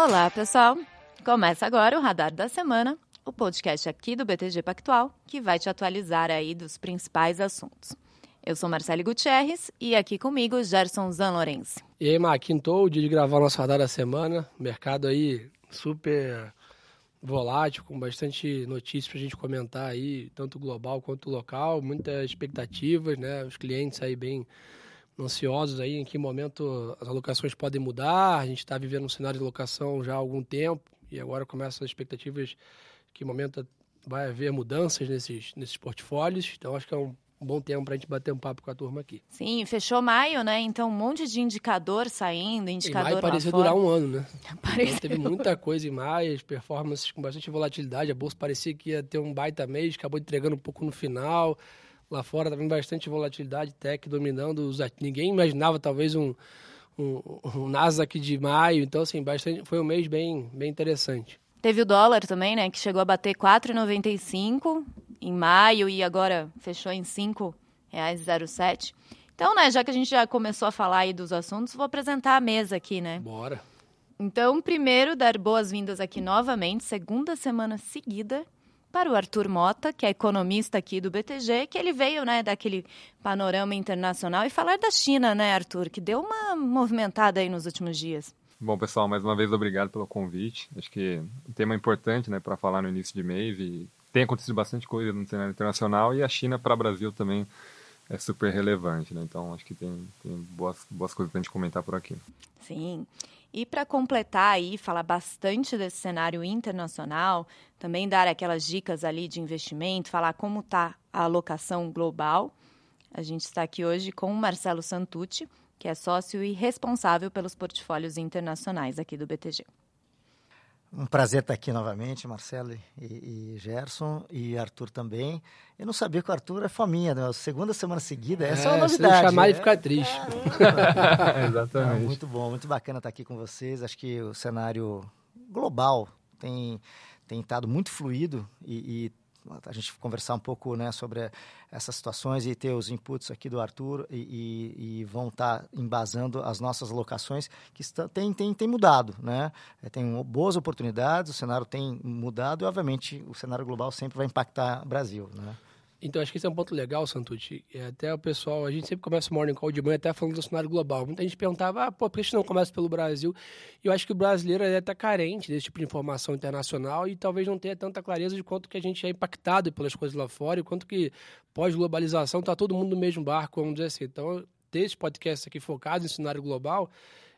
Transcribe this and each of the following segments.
Olá, pessoal! Começa agora o Radar da Semana, o podcast aqui do BTG Pactual, que vai te atualizar aí dos principais assuntos. Eu sou Marcele Gutierrez e aqui comigo Gerson Zanlorense. E aí, Mar, quintou o dia de gravar o nosso Radar da Semana. Mercado aí super volátil, com bastante notícias para a gente comentar aí, tanto global quanto local, muitas expectativas, né? Os clientes aí bem ansiosos aí em que momento as alocações podem mudar. A gente está vivendo um cenário de locação já há algum tempo e agora começam as expectativas que momento vai haver mudanças nesses, nesses portfólios. Então acho que é um um bom tempo para a gente bater um papo com a turma aqui. Sim, fechou maio, né? Então um monte de indicador saindo, indicador e maio parecia durar um ano, né? Parecia... Então, teve muita coisa em maio, as performances com bastante volatilidade, a bolsa parecia que ia ter um baita mês, acabou entregando um pouco no final. Lá fora também bastante volatilidade, tech dominando, os... ninguém imaginava talvez um, um, um Nasdaq de maio, então assim, bastante, foi um mês bem, bem interessante. Teve o dólar também, né, que chegou a bater 4,95 em maio e agora fechou em R$ 5,07. Então, né, já que a gente já começou a falar aí dos assuntos, vou apresentar a mesa aqui, né? Bora. Então, primeiro, dar boas-vindas aqui novamente, segunda semana seguida, para o Arthur Mota, que é economista aqui do BTG, que ele veio, né, daquele panorama internacional e falar da China, né, Arthur, que deu uma movimentada aí nos últimos dias. Bom, pessoal, mais uma vez obrigado pelo convite. Acho que um tema importante, né, para falar no início de mês e tem acontecido bastante coisa no cenário internacional e a China para o Brasil também é super relevante, né? Então acho que tem, tem boas, boas coisas para a gente comentar por aqui. Sim. E para completar aí, falar bastante desse cenário internacional, também dar aquelas dicas ali de investimento, falar como está a alocação global. A gente está aqui hoje com o Marcelo Santucci, que é sócio e responsável pelos portfólios internacionais aqui do BTG. Um prazer estar aqui novamente, Marcelo e, e, Gerson, e Arthur também. Eu não sabia que o Arthur é faminha, né? Segunda semana seguida, essa é, é uma novidade. Se chamar, ele fica triste. É, Exatamente. muito bom, muito bacana estar aqui com vocês. Acho que o cenário global tem, tem estado muito fluido e, e a gente conversar um pouco né, sobre essas situações e ter os inputs aqui do Arthur e, e, e vão estar tá embasando as nossas locações que está, tem, tem, tem mudado. Né? É, tem boas oportunidades, o cenário tem mudado e, obviamente, o cenário global sempre vai impactar o Brasil. Né? Então, acho que esse é um ponto legal, Santucci. É, até o pessoal, a gente sempre começa o Morning Call de manhã até falando do cenário global. Muita gente perguntava, ah, pô, por que a gente não começa pelo Brasil? E eu acho que o brasileiro é até carente desse tipo de informação internacional e talvez não tenha tanta clareza de quanto que a gente é impactado pelas coisas lá fora e quanto que pós-globalização está todo mundo no mesmo barco, vamos dizer assim. Então, ter esse podcast aqui focado em cenário global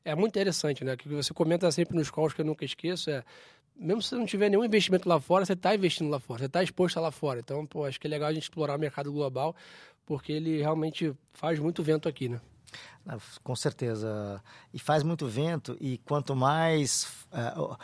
é muito interessante, né? Que você comenta sempre nos calls que eu nunca esqueço é mesmo se você não tiver nenhum investimento lá fora, você está investindo lá fora, você está exposto lá fora. Então, pô, acho que é legal a gente explorar o mercado global, porque ele realmente faz muito vento aqui, né? Com certeza. E faz muito vento, e quanto mais. Uh,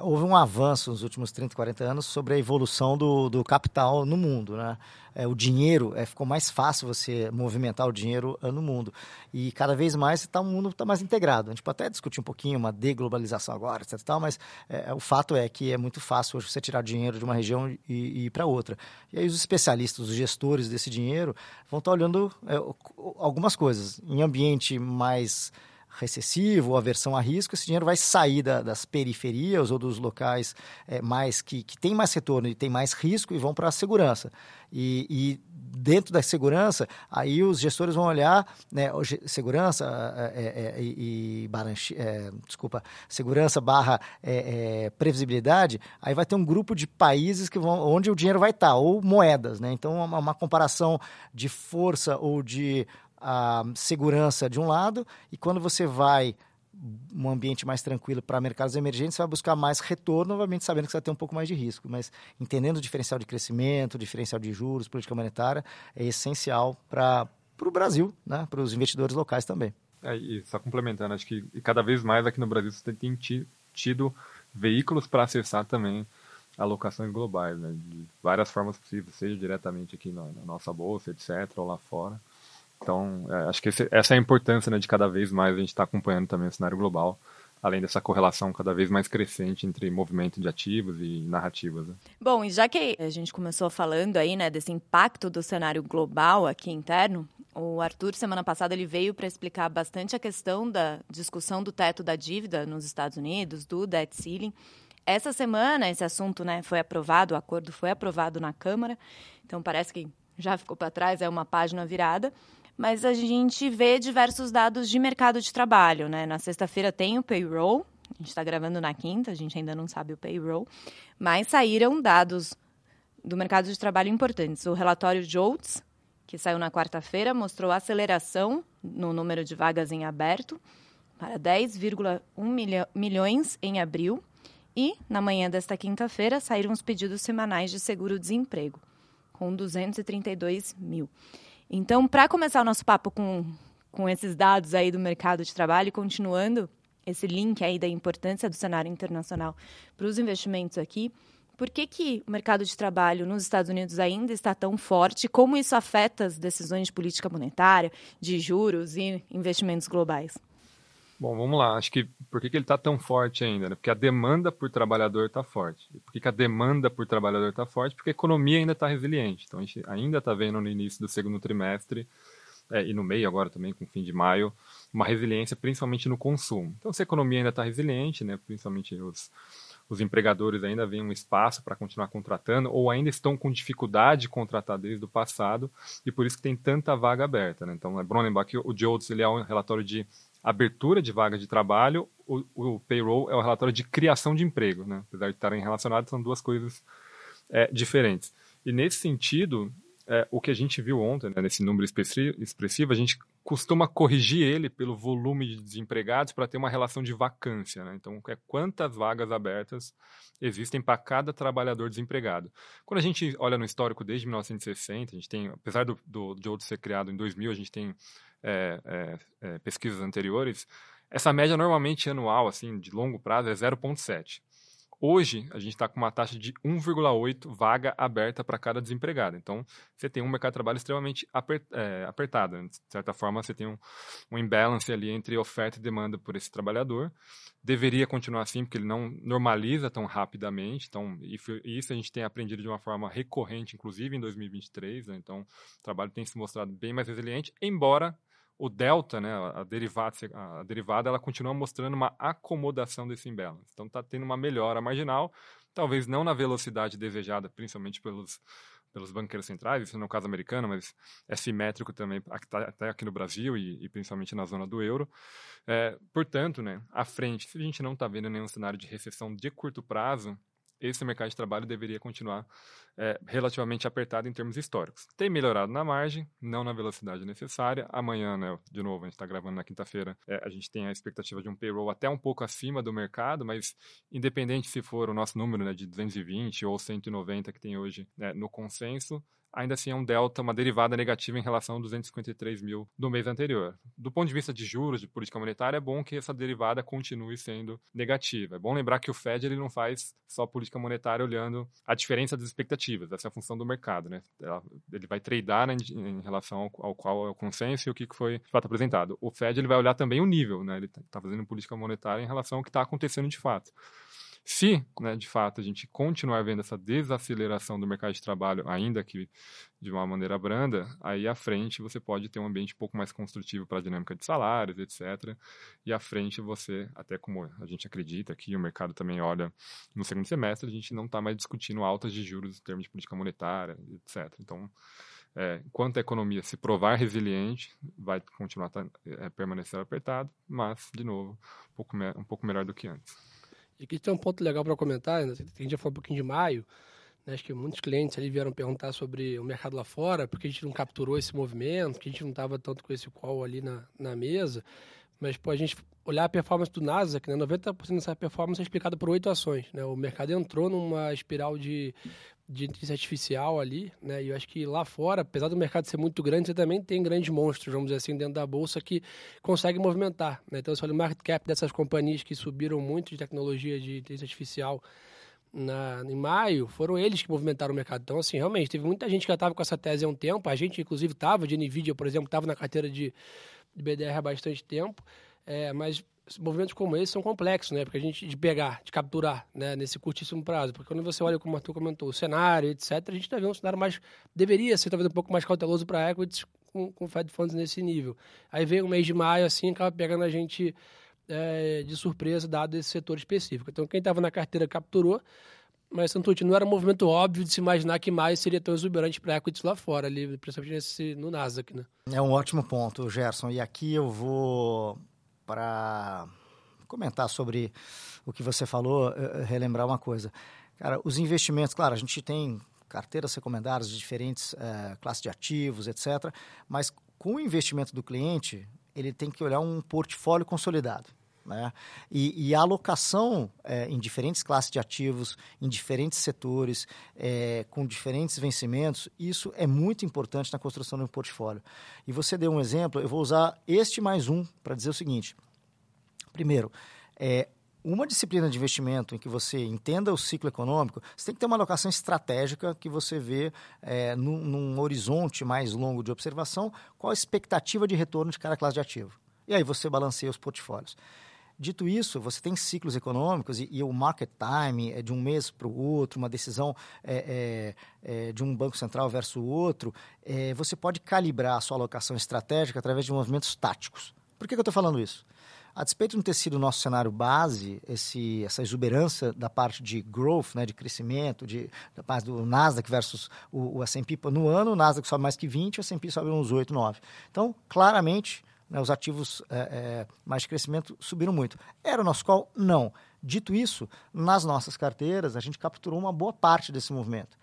houve um avanço nos últimos 30, 40 anos sobre a evolução do, do capital no mundo. Né? É, o dinheiro, é, ficou mais fácil você movimentar o dinheiro no mundo. E cada vez mais tá, o mundo está mais integrado. A gente pode até discutir um pouquinho uma deglobalização agora, etc. Tal, mas é, o fato é que é muito fácil hoje você tirar dinheiro de uma região e, e ir para outra. E aí os especialistas, os gestores desse dinheiro, vão estar tá olhando é, algumas coisas. Em ambiente mais recessivo, aversão a risco, esse dinheiro vai sair da, das periferias ou dos locais é, mais que, que tem mais retorno e tem mais risco e vão para a segurança. E, e, dentro da segurança, aí os gestores vão olhar, né, segurança é, é, e, é, desculpa, segurança barra é, é, previsibilidade, aí vai ter um grupo de países que vão, onde o dinheiro vai estar, ou moedas, né? Então, uma, uma comparação de força ou de a segurança de um lado, e quando você vai um ambiente mais tranquilo para mercados emergentes, você vai buscar mais retorno, obviamente sabendo que você vai ter um pouco mais de risco, mas entendendo o diferencial de crescimento, o diferencial de juros, política monetária, é essencial para o Brasil, né? para os investidores locais também. É, e só complementando, acho que cada vez mais aqui no Brasil você tem tido veículos para acessar também alocações globais, né? de várias formas possíveis, seja diretamente aqui na, na nossa bolsa, etc., ou lá fora. Então, é, acho que esse, essa é a importância né, de cada vez mais a gente estar tá acompanhando também o cenário global, além dessa correlação cada vez mais crescente entre movimento de ativos e narrativas. Né? Bom, e já que a gente começou falando aí né, desse impacto do cenário global aqui interno, O Arthur, semana passada, ele veio para explicar bastante a questão da discussão do teto da dívida nos Estados Unidos, do debt ceiling. Essa semana, esse assunto né, foi aprovado, o acordo foi aprovado na Câmara, então parece que já ficou para trás, é uma página virada. Mas a gente vê diversos dados de mercado de trabalho. Né? Na sexta-feira tem o payroll, a gente está gravando na quinta, a gente ainda não sabe o payroll, mas saíram dados do mercado de trabalho importantes. O relatório JOLTS, que saiu na quarta-feira, mostrou aceleração no número de vagas em aberto para 10,1 milho milhões em abril. E, na manhã desta quinta-feira, saíram os pedidos semanais de seguro-desemprego, com 232 mil. Então, para começar o nosso papo com, com esses dados aí do mercado de trabalho, continuando esse link aí da importância do cenário internacional para os investimentos aqui, por que, que o mercado de trabalho nos Estados Unidos ainda está tão forte? Como isso afeta as decisões de política monetária, de juros e investimentos globais? Bom, vamos lá. Acho que por que, que ele está tão forte ainda? Né? Porque a demanda por trabalhador está forte. E por que, que, a demanda por trabalhador está forte? Porque a economia ainda está resiliente. Então a gente ainda está vendo no início do segundo trimestre é, e no meio agora também, com o fim de maio, uma resiliência principalmente no consumo. Então se a economia ainda está resiliente, né, principalmente os os empregadores ainda veem um espaço para continuar contratando ou ainda estão com dificuldade de contratar desde o passado e por isso que tem tanta vaga aberta. Né? Então, é que o JOLTS ele é um relatório de abertura de vagas de trabalho, o, o, payroll é o relatório de criação de emprego. Né? Apesar de estarem relacionados, são duas coisas é, diferentes. E nesse sentido, é, o que a gente viu ontem, né, nesse número expressivo, a gente costuma corrigir ele pelo volume de desempregados para ter uma relação de vacância. Né? Então, é quantas vagas abertas existem para cada trabalhador desempregado. Quando a gente olha no histórico desde 1960, a gente tem, apesar do, do, de outro ser criado em 2000, a gente tem é, é, é, pesquisas anteriores, essa média normalmente anual, assim, de longo prazo, é 0,7. Hoje, a gente está com uma taxa de 1,8 vaga aberta para cada desempregado. Então, você tem um mercado de trabalho extremamente é, apertado. De certa forma, você tem um, um imbalance ali entre oferta e demanda por esse trabalhador. Deveria continuar assim, porque ele não normaliza tão rapidamente. Então, isso a gente tem aprendido de uma forma recorrente, inclusive em 2023. Né? Então, o trabalho tem se mostrado bem mais resiliente, embora o delta, né, a derivada, a derivada, ela continua mostrando uma acomodação desse imbalance. Então está tendo uma melhora marginal, talvez não na velocidade desejada, principalmente pelos pelos banqueiros centrais, isso no caso americano, mas é simétrico também tá, até aqui no Brasil e, e principalmente na zona do euro. É, portanto, né, à frente, se a gente não está vendo nenhum cenário de recessão de curto prazo, esse mercado de trabalho deveria continuar é, relativamente apertado em termos históricos. Tem melhorado na margem, não na velocidade necessária. Amanhã, né, de novo, a gente está gravando na quinta-feira, é, a gente tem a expectativa de um payroll até um pouco acima do mercado, mas independente se for o nosso número né, de 220 ou 190 que tem hoje né, no consenso, ainda assim é um delta, uma derivada negativa em relação aos 253 mil do mês anterior. Do ponto de vista de juros, de política monetária, é bom que essa derivada continue sendo negativa. É bom lembrar que o Fed ele não faz só política monetária olhando a diferença das expectativas, essa é a função do mercado. Né? Ele vai tradar né, em relação ao, qual é o consenso e o que foi de fato apresentado. O Fed ele vai olhar também o nível, né? ele está fazendo política monetária em relação ao que está acontecendo de fato. Se, né, de fato, a gente continuar vendo essa desaceleração do mercado de trabalho, ainda que de uma maneira branda, aí à frente você pode ter um ambiente um pouco mais construtivo para a dinâmica de salários, etc. E à frente você, até como a gente acredita que o mercado também olha no segundo semestre, a gente não está mais discutindo altas de juros em termos de política monetária, etc. Então, é, enquanto a economia se provar resiliente, vai continuar tá, é, permanecer apertado, mas, de novo, um pouco, um pouco melhor do que antes. E aqui tem um ponto legal para comentar, a gente já falou um pouquinho de maio, né? acho que muitos clientes ali vieram perguntar sobre o mercado lá fora, porque a gente não capturou esse movimento, que a gente não estava tanto com esse call ali na, na mesa, mas pô, a gente olhar a performance do Nasdaq, né? 90% dessa performance é explicada por oito ações. Né? O mercado entrou numa espiral de de inteligência artificial ali, né? E eu acho que lá fora, apesar do mercado ser muito grande, você também tem grandes monstros, vamos dizer assim, dentro da bolsa que conseguem movimentar, né? Então, você olha o market cap dessas companhias que subiram muito de tecnologia de inteligência artificial na, em maio, foram eles que movimentaram o mercado. Então, assim, realmente, teve muita gente que já estava com essa tese há um tempo, a gente, inclusive, estava, de NVIDIA, por exemplo, estava na carteira de, de BDR há bastante tempo, é, mas movimentos como esse são complexos, né? Porque a gente de pegar, de capturar, né? Nesse curtíssimo prazo. Porque quando você olha, como o Arthur comentou, o cenário, etc., a gente está vendo um cenário mais. deveria ser talvez um pouco mais cauteloso para equities com, com Fed Funds nesse nível. Aí veio o mês de maio, assim, acaba pegando a gente é, de surpresa, dado esse setor específico. Então, quem estava na carteira capturou, mas, Santucci, não era um movimento óbvio de se imaginar que mais seria tão exuberante para equities lá fora, ali, principalmente nesse, no Nasdaq, né? É um ótimo ponto, Gerson. E aqui eu vou para comentar sobre o que você falou, eh, eh, relembrar uma coisa. Cara, os investimentos, claro, a gente tem carteiras recomendadas de diferentes é, classes de ativos, etc. Mas com o investimento do cliente, ele tem que olhar um portfólio consolidado. Né? E, e, a alocação é, em diferentes classes de ativos, em diferentes setores, é, com diferentes vencimentos, isso é muito importante na construção de um portfólio. E você deu um exemplo, eu vou usar este mais um para dizer o seguinte. Primeiro, é, uma disciplina de investimento em que você entenda o ciclo econômico, você tem que ter uma alocação estratégica que você vê é, num, num horizonte mais longo de observação qual a expectativa de retorno de cada classe de ativo. E aí você balanceia os portfólios. Dito isso, você tem ciclos econômicos e, e o market time é de um mês para o outro, uma decisão é, é, é, de um banco central versus o outro. É, você pode calibrar a sua alocação estratégica através de movimentos táticos. Por que, que eu estou falando isso? A despeito de não ter sido o nosso cenário base, esse, essa exuberância da parte de growth, né, de crescimento, de, da parte do Nasdaq versus o, o S&P, no ano o Nasdaq sobe mais que 20, o S&P sobe uns 8, 9. Então, claramente, né, os ativos é, é, mais de crescimento subiram muito. Era o nosso call? Não. Dito isso, nas nossas carteiras, a gente capturou uma boa parte desse movimento.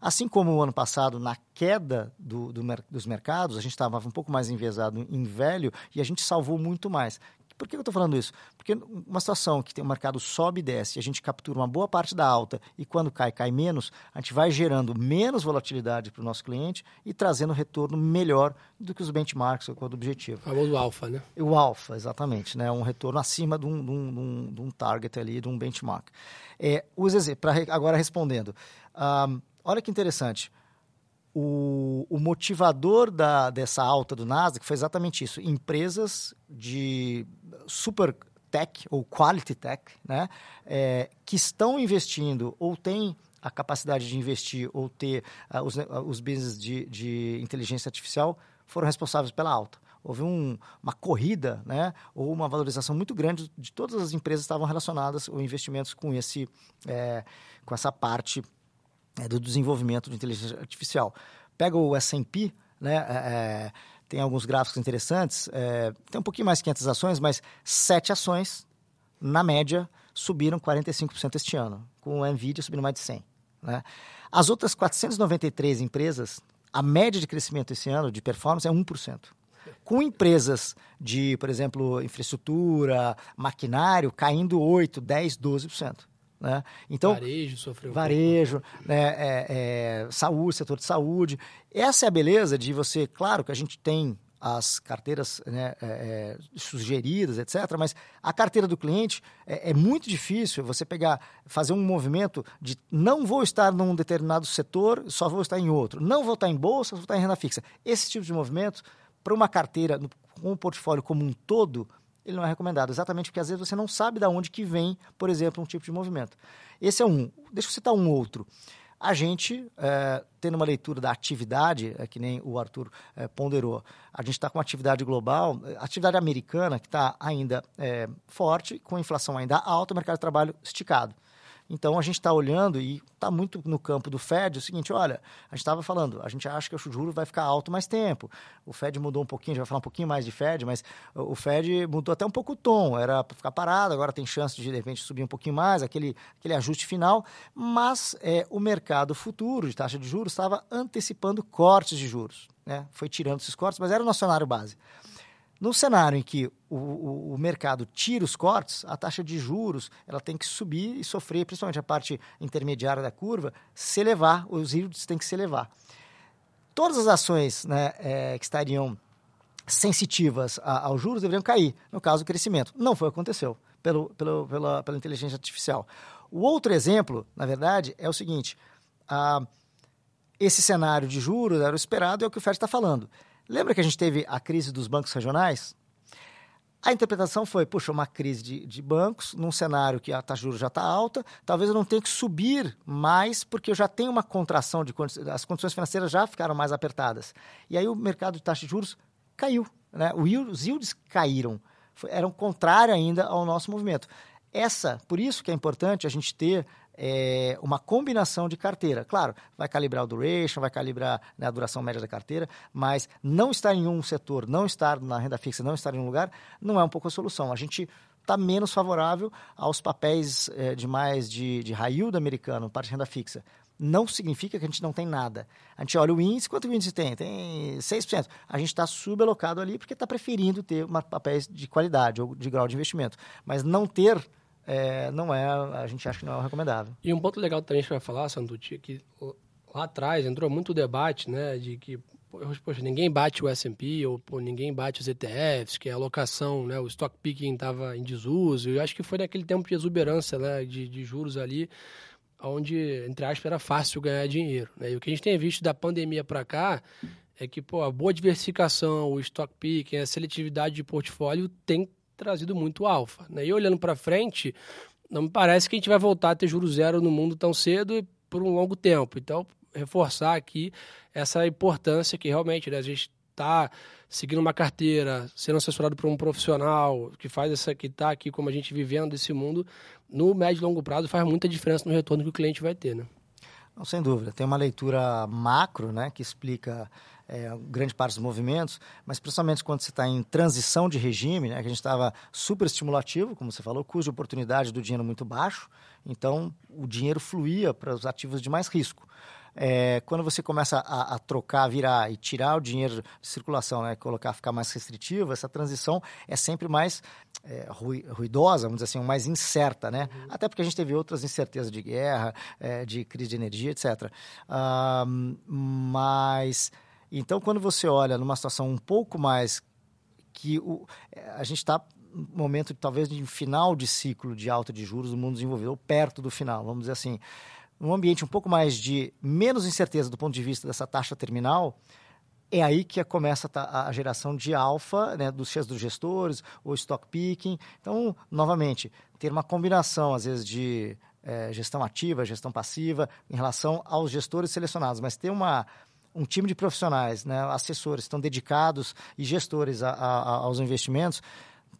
Assim como o ano passado, na queda do, do, dos mercados, a gente estava um pouco mais enviesado em velho e a gente salvou muito mais. Por que eu estou falando isso? Porque uma situação que tem o mercado sobe e desce, a gente captura uma boa parte da alta e quando cai, cai menos, a gente vai gerando menos volatilidade para o nosso cliente e trazendo retorno melhor do que os benchmarks ou do objetivo. O famoso alfa, né? O alfa, exatamente. Né? Um retorno acima de um, de um, de um, um target ali, de um benchmark. É, agora respondendo. Um, olha que interessante o, o motivador da, dessa alta do Nasdaq foi exatamente isso: empresas de super tech ou quality tech, né, é, que estão investindo ou têm a capacidade de investir ou ter uh, os, uh, os business de, de inteligência artificial foram responsáveis pela alta houve um, uma corrida, né, ou uma valorização muito grande de todas as empresas que estavam relacionadas ou investimentos com esse, é, com essa parte é, do desenvolvimento de inteligência artificial. Pega o S&P, né, é, é, tem alguns gráficos interessantes, é, tem um pouquinho mais de 500 ações, mas sete ações, na média, subiram 45% este ano, com o NVIDIA subindo mais de 100%. Né? As outras 493 empresas, a média de crescimento esse ano de performance é 1%. Com empresas de, por exemplo, infraestrutura, maquinário, caindo 8%, 10%, 12%. Né? Então, varejo sofreu. Varejo, né, é, é, saúde, setor de saúde. Essa é a beleza de você, claro que a gente tem as carteiras né, é, é sugeridas, etc. Mas a carteira do cliente é, é, muito difícil você pegar, fazer um movimento de não vou estar num determinado setor, só vou estar em outro. Não vou estar em bolsa, só vou estar em renda fixa. Esse tipo de movimento, para uma carteira, com um portfólio como um todo, ele não é recomendado, exatamente porque às vezes você não sabe de onde que vem, por exemplo, um tipo de movimento. Esse é um. Deixa eu citar um outro. A gente, é, tendo uma leitura da atividade, é, que nem o Arthur é, ponderou, a gente está com atividade global, atividade americana que está ainda forte, com inflação ainda alta, o mercado de trabalho esticado. Então a gente está olhando e está muito no campo do Fed o seguinte: olha, a gente estava falando, a gente acha que o juro vai ficar alto mais tempo. O Fed mudou um pouquinho, gente vai falar um pouquinho mais de Fed, mas o Fed mudou até um pouco o tom, era para ficar parado, agora tem chance de de repente subir um pouquinho mais, aquele, aquele ajuste final. Mas é, o mercado futuro de taxa de juros estava antecipando cortes de juros. Né? Foi tirando esses cortes, mas era o nosso cenário base. No cenário em que o, o, o, mercado tira os cortes, a taxa de juros ela tem que subir e sofrer, principalmente a parte intermediária da curva, se elevar, os yields têm que se elevar. Todas as ações né, é, que estariam sensitivas a, aos juros deveriam cair, no caso do crescimento. Não foi o que aconteceu pelo, pelo, pela, pela inteligência artificial. O outro exemplo, na verdade, é o seguinte: a, esse cenário de juros era o esperado, é o que o Fed está falando. Lembra que a gente teve a crise dos bancos regionais? A interpretação foi, puxa, uma crise de, de bancos, num cenário que a taxa de juros já está alta, talvez eu não tenha que subir mais, porque eu já tenho uma contração, de as condições financeiras já ficaram mais apertadas. E aí o mercado de taxa de juros caiu, né? os yields caíram, eram contrário ainda ao nosso movimento. Essa, por isso que é importante a gente ter é, uma combinação de carteira. Claro, vai calibrar o duration, vai calibrar né, a duração média da carteira, mas não estar em um setor, não estar na renda fixa, não estar em um lugar, não é um pouco a solução. A gente está menos favorável aos papéis é, de mais de, de high yield americano, parte de renda fixa. Não significa que a gente não tem nada. A gente olha o índice, quanto o índice tem? Tem 6%. A gente está subalocado ali porque está preferindo ter uma, papéis de qualidade ou de grau de investimento. Mas não ter é, não é, a gente acha que não é recomendável. E um ponto legal também que vai falar, Sanducci, é que lá atrás entrou muito debate, né, de que poxa, ninguém bate o S&P ou pô, ninguém bate os ETFs, que a alocação, né, o stock picking estava em desuso. Eu acho que foi naquele tempo de exuberância, né, de, de juros ali, onde, entre aspas, era fácil ganhar dinheiro. Né? E o que a gente tem visto da pandemia para cá é que pô, a boa diversificação, o stock picking, a seletividade de portfólio tem trazido muito alfa. Né? E olhando para frente, não me parece que a gente vai voltar a ter juros zero no mundo tão cedo e por um longo tempo. Então, reforçar aqui essa importância que realmente né, a gente está seguindo uma carteira, sendo assessorado por um profissional que faz essa que está aqui como a gente vivendo esse mundo, no médio e longo prazo faz muita diferença no retorno que o cliente vai ter, né? Não, sem dúvida. Tem uma leitura macro, né, que explica é, grande parte dos movimentos, mas principalmente quando você está em transição de regime, né, que a gente estava super estimulativo, como você falou, custo de oportunidade do dinheiro muito baixo, então o dinheiro fluía para os ativos de mais risco. É, quando você começa a, a, trocar, virar e tirar o dinheiro de circulação, né, colocar, ficar mais restritivo, essa transição é sempre mais é, ruidosa, vamos dizer assim, mais incerta, né? Uhum. Até porque a gente teve outras incertezas de guerra, é, de crise de energia, etc. mas então, quando você olha numa situação um pouco mais que o, a gente está momento talvez de final de ciclo de alta de juros do mundo desenvolvido, ou perto do final, vamos dizer assim, num ambiente um pouco mais de menos incerteza do ponto de vista dessa taxa terminal, é aí que começa a, geração de alfa né, dos, dos gestores, o stock picking. Então, novamente, ter uma combinação, às vezes, de é, gestão ativa, gestão passiva, em relação aos gestores selecionados, mas ter uma um time de profissionais, né, assessores, estão dedicados e gestores a, a, aos investimentos,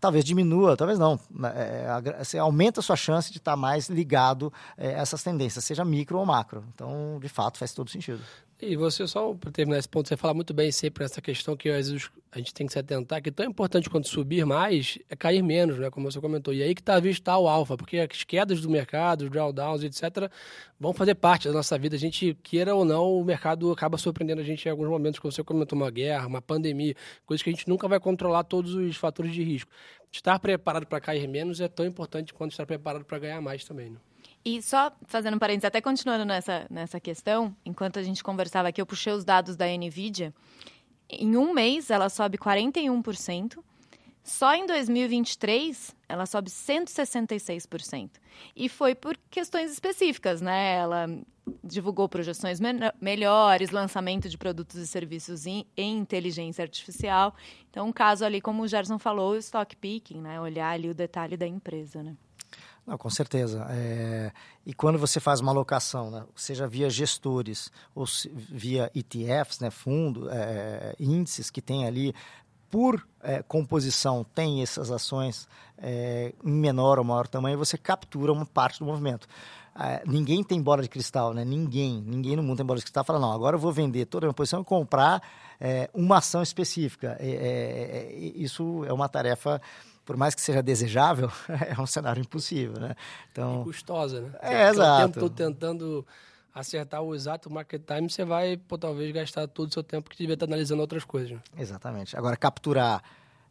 talvez diminua, talvez não. Né, é, você aumenta a sua chance de estar mais ligado é, a essas tendências, seja micro ou macro. Então, de fato, faz todo sentido. E você, só para terminar esse ponto, você fala muito bem sempre essa questão que às vezes a gente tem que se atentar, que tão importante quanto subir mais é cair menos, né? Como você comentou. E aí que está visto tá o alfa, porque as quedas do mercado, os drawdowns, etc., vão fazer parte da nossa vida. A gente, queira ou não, o mercado acaba surpreendendo a gente em alguns momentos, como você comentou, uma guerra, uma pandemia, coisas que a gente nunca vai controlar todos os fatores de risco. Estar preparado para cair menos é tão importante quanto estar preparado para ganhar mais também, né? E só fazendo um parênteses, até continuando nessa, nessa questão, enquanto a gente conversava aqui, eu puxei os dados da NVIDIA. Em um mês, ela sobe 41%. Só em 2023, ela sobe 166%. E foi por questões específicas, né? Ela divulgou projeções me melhores, lançamento de produtos e serviços em, inteligência artificial. Então, um caso ali, como o Gerson falou, o stock picking, né? Olhar ali o detalhe da empresa, né? Não, com certeza. É... E quando você faz uma alocação, né, seja via gestores ou via ETFs, né, fundo, é, índices que tem ali, por é, composição, tem essas ações é, em menor ou maior tamanho, você captura uma parte do movimento. É, ninguém tem bola de cristal, né? Ninguém, ninguém no mundo tem bola de cristal. Fala, não, agora eu vou vender toda a minha posição e comprar é, uma ação específica. isso é uma tarefa por mais que seja desejável, é um cenário impossível, né? Então, e custosa, né? É, exato. Estou tentando acertar o exato market time, você vai, pô, talvez, gastar todo o seu tempo que devia estar analisando outras coisas. Né? Exatamente. Agora, capturar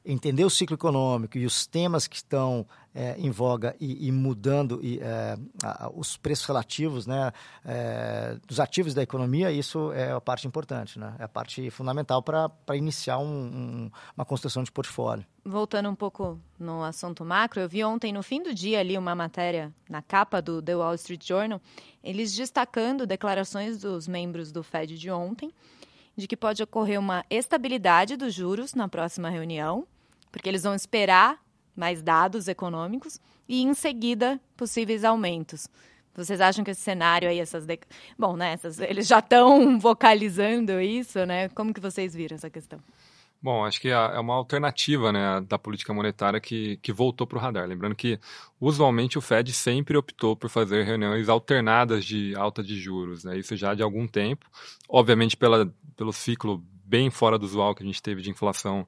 entender o ciclo econômico e os temas que estão é, em voga e, e mudando e, é, a, os preços relativos né, é, dos ativos da economia, isso é a parte importante, né? é a parte fundamental para iniciar um, um, uma construção de portfólio. Voltando um pouco no assunto macro, eu vi ontem, no fim do dia, ali uma matéria na capa do The Wall Street Journal, eles destacando declarações dos membros do Fed de ontem, de que pode ocorrer uma estabilidade dos juros na próxima reunião porque eles vão esperar mais dados econômicos e, em seguida, possíveis aumentos. Vocês acham que esse cenário aí, essas. De... Bom, né? Essas... Eles já estão vocalizando isso, né? Como que vocês viram essa questão? Bom, acho que é, é uma alternativa né, da política monetária que, que voltou para o radar. Lembrando que, usualmente, o Fed sempre optou por fazer reuniões alternadas de alta de juros. Né? Isso já de algum tempo. Obviamente, pela, pelo ciclo bem fora do usual que a gente teve de inflação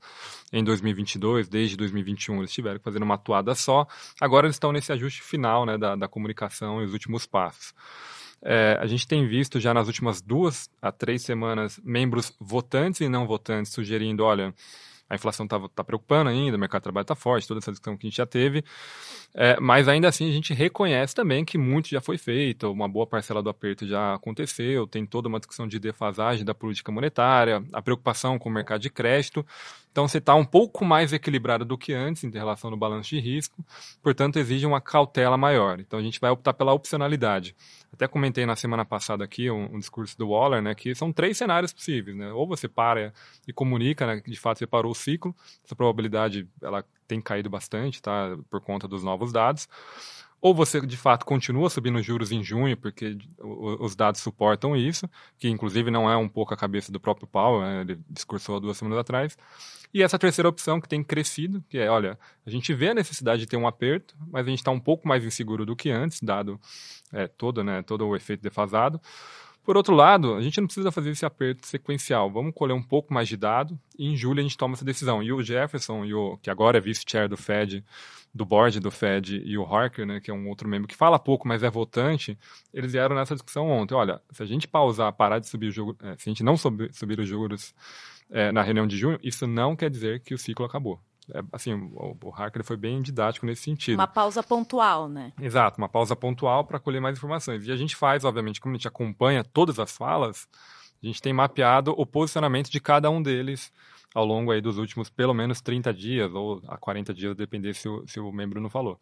em 2022, desde 2021 eles tiveram que fazer uma atuada só. Agora eles estão nesse ajuste final né, da, da comunicação e os últimos passos. É, a gente tem visto já nas últimas duas a três semanas membros votantes e não votantes sugerindo, olha, a inflação está tá preocupando ainda, o mercado de trabalho está forte, toda essa discussão que a gente já teve. É, mas ainda assim a gente reconhece também que muito já foi feito, uma boa parcela do aperto já aconteceu, tem toda uma discussão de defasagem da política monetária, a preocupação com o mercado de crédito. Então você está um pouco mais equilibrado do que antes em relação no balanço de risco, portanto exige uma cautela maior. Então a gente vai optar pela opcionalidade. Até comentei na semana passada aqui um, um discurso do Waller, né, que são três cenários possíveis, né? Ou você para e comunica, né, de fato você parou o ciclo, essa probabilidade ela tem caído bastante, tá, por conta dos novos dados ou você de fato continua subindo juros em junho, porque os dados suportam isso, que inclusive não é um pouco a cabeça do próprio Powell, né? ele discursou há duas semanas atrás. E essa terceira opção que tem crescido, que é, olha, a gente vê a necessidade de ter um aperto, mas a gente está um pouco mais inseguro do que antes, dado é, todo, né, todo o efeito defasado. Por outro lado, a gente não precisa fazer esse aperto sequencial. Vamos colher um pouco mais de dado e em julho a gente toma essa decisão. E o Jefferson, e o, que agora é vice-chair do Fed, do board do Fed, e o Harker, né, que é um outro membro que fala pouco, mas é votante, eles vieram nessa discussão ontem. Olha, se a gente pausar, parar de subir os juros, é, se a gente não subir, subir os juros é, na reunião de junho, isso não quer dizer que o ciclo acabou. É, assim, o, o Hacker foi bem didático nesse sentido. Uma pausa pontual, né? Exato, uma pausa pontual para colher mais informações. E a gente faz, obviamente, como a gente acompanha todas as falas, a gente tem mapeado o posicionamento de cada um deles ao longo aí dos últimos pelo menos 30 dias ou a 40 dias, depender se o, se o membro não falou.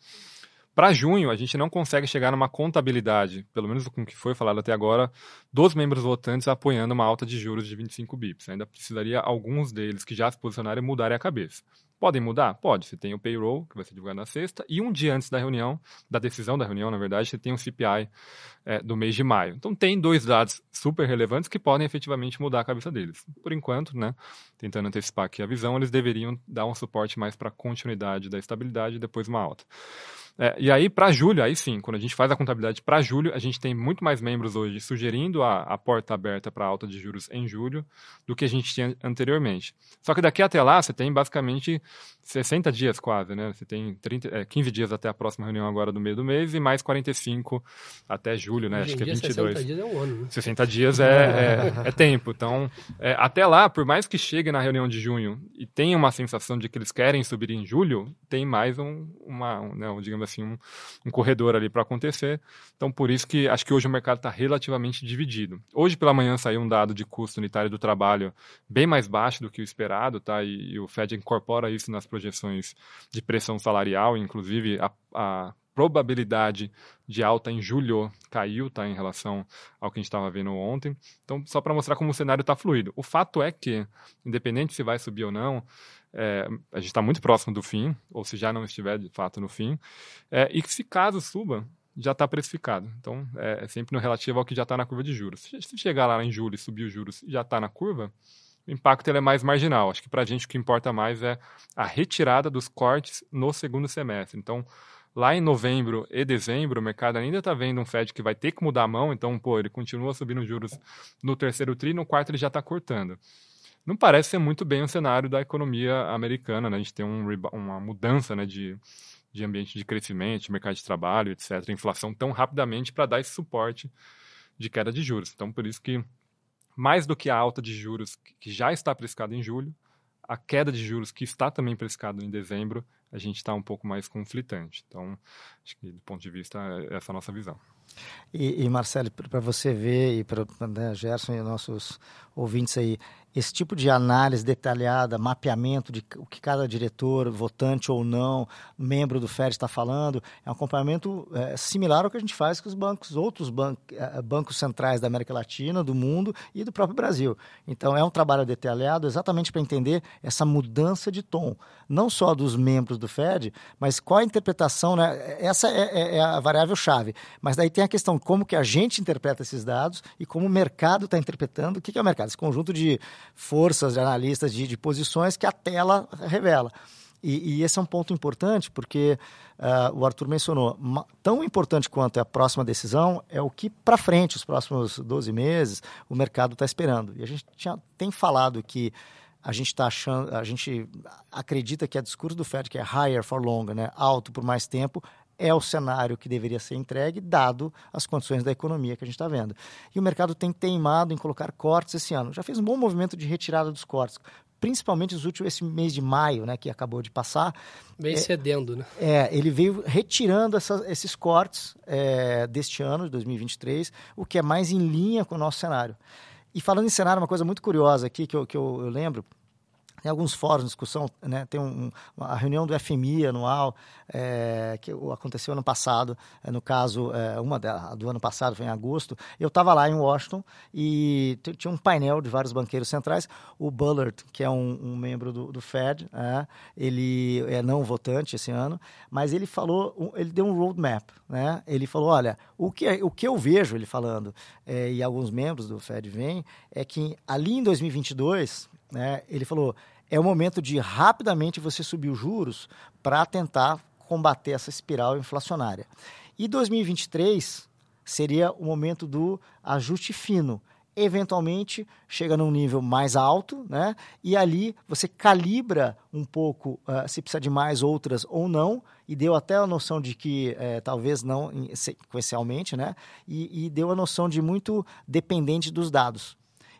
Para junho, a gente não consegue chegar numa contabilidade, pelo menos com o que foi falado até agora, dos membros votantes apoiando uma alta de juros de 25 bips. Ainda precisaria alguns deles que já se posicionaram mudarem a cabeça. Podem mudar? Pode. Você tem o payroll, que vai ser divulgado na sexta, e um dia antes da reunião, da decisão da reunião, na verdade, você tem o CPI é, do mês de maio. Então, tem dois dados super relevantes que podem efetivamente mudar a cabeça deles. Por enquanto, né, tentando antecipar aqui a visão, eles deveriam dar um suporte mais para a continuidade da estabilidade e depois uma alta. É, e aí, para julho, aí sim, quando a gente faz a contabilidade para julho, a gente tem muito mais membros hoje sugerindo a, a porta aberta para alta de juros em julho do que a gente tinha anteriormente. Só que daqui até lá, você tem basicamente 60 dias quase, né? Você tem 30, é, 15 dias até a próxima reunião agora do meio do mês e mais 45 até julho, né? Hoje Acho que é 22. 60 dias é um ano, né? 60 dias é, é, é tempo. Então, é, até lá, por mais que chegue na reunião de junho e tenha uma sensação de que eles querem subir em julho, tem mais um, uma, um, né, um, digamos digamos assim, um, um corredor ali para acontecer. Então, por isso que acho que hoje o mercado está relativamente dividido. Hoje pela manhã saiu um dado de custo unitário do trabalho bem mais baixo do que o esperado, tá? E, e o Fed incorpora isso nas projeções de pressão salarial, inclusive a, a probabilidade de alta em julho caiu, tá, em relação ao que a gente estava vendo ontem. Então, só para mostrar como o cenário está fluido. O fato é que, independente se vai subir ou não, é, a gente está muito próximo do fim, ou se já não estiver de fato no fim, é, e que se caso suba, já está precificado. Então, é, é, sempre no relativo ao que já está na curva de juros. Se chegar lá em julho e subir os juros já está na curva, o impacto ele é mais marginal. Acho que para a gente o que importa mais é a retirada dos cortes no segundo semestre. Então, lá em novembro e dezembro, o mercado ainda está vendo um Fed que vai ter que mudar a mão, então, pô, ele continua subindo juros no terceiro tri, no quarto ele já está cortando não parece ser muito bem o cenário da economia americana. Né? A gente tem um, uma mudança né, de, de ambiente de crescimento, mercado de trabalho, etc., inflação tão rapidamente para dar esse suporte de queda de juros. Então, por isso que, mais do que a alta de juros que já está precificada em julho, a queda de juros que está também precificada em dezembro a gente está um pouco mais conflitante. Então, acho que do ponto de vista, é essa a nossa visão. E, e Marcelo, para você ver, e para né, Gerson e nossos ouvintes aí, esse tipo de análise detalhada, mapeamento de o que cada diretor, votante ou não, membro do FED está falando, é um acompanhamento é, similar ao que a gente faz com os bancos, outros é, bancos centrais da América Latina, do mundo e do próprio Brasil. Então, é um trabalho detalhado exatamente para entender essa mudança de tom, não só dos membros do FED, mas qual a interpretação, né? essa é, é, é a variável-chave, mas daí tem a questão como que a gente interpreta esses dados e como o mercado está interpretando, o que, que é o mercado? Esse conjunto de forças de analistas de, de posições que a tela revela. E, e, esse é um ponto importante, porque uh, o Arthur mencionou, tão importante quanto é a próxima decisão é o que para frente, os próximos 12 meses, o mercado está esperando. E a gente tinha, tem falado que a gente está achando, a gente acredita que a discurso do Fed, que é higher for longer, né, alto por mais tempo, é o cenário que deveria ser entregue, dado as condições da economia que a gente está vendo. E o mercado tem teimado em colocar cortes esse ano. Já fez um bom movimento de retirada dos cortes, principalmente os últimos, esse mês de maio, né, que acabou de passar. Vem é, cedendo, né? É, ele veio retirando essa, esses cortes é, deste ano, de 2023, o que é mais em linha com o nosso cenário. E falando em cenário, uma coisa muito curiosa aqui que eu, que eu, eu lembro, tem alguns fóruns de discussão, né? tem um, uma reunião do FMI anual é, que aconteceu ano passado, é, no caso, é, uma da, do ano passado foi em agosto. Eu estava lá em Washington e tinha um painel de vários banqueiros centrais. O Bullard, que é um, um membro do, do Fed, é, ele é não votante esse ano, mas ele falou, ele deu um roadmap. Né? Ele falou: olha, o que, o que eu vejo, ele falando, é, e alguns membros do Fed vêm, é que ali em 2022, né, ele falou é o momento de rapidamente você subir os juros para tentar combater essa espiral inflacionária. E 2023 seria o momento do ajuste fino. Eventualmente chega num nível mais alto, né? E ali você calibra um pouco uh, se precisa de mais outras ou não, e deu até a noção de que uh, talvez não sequencialmente, né? E, e deu a noção de muito dependente dos dados.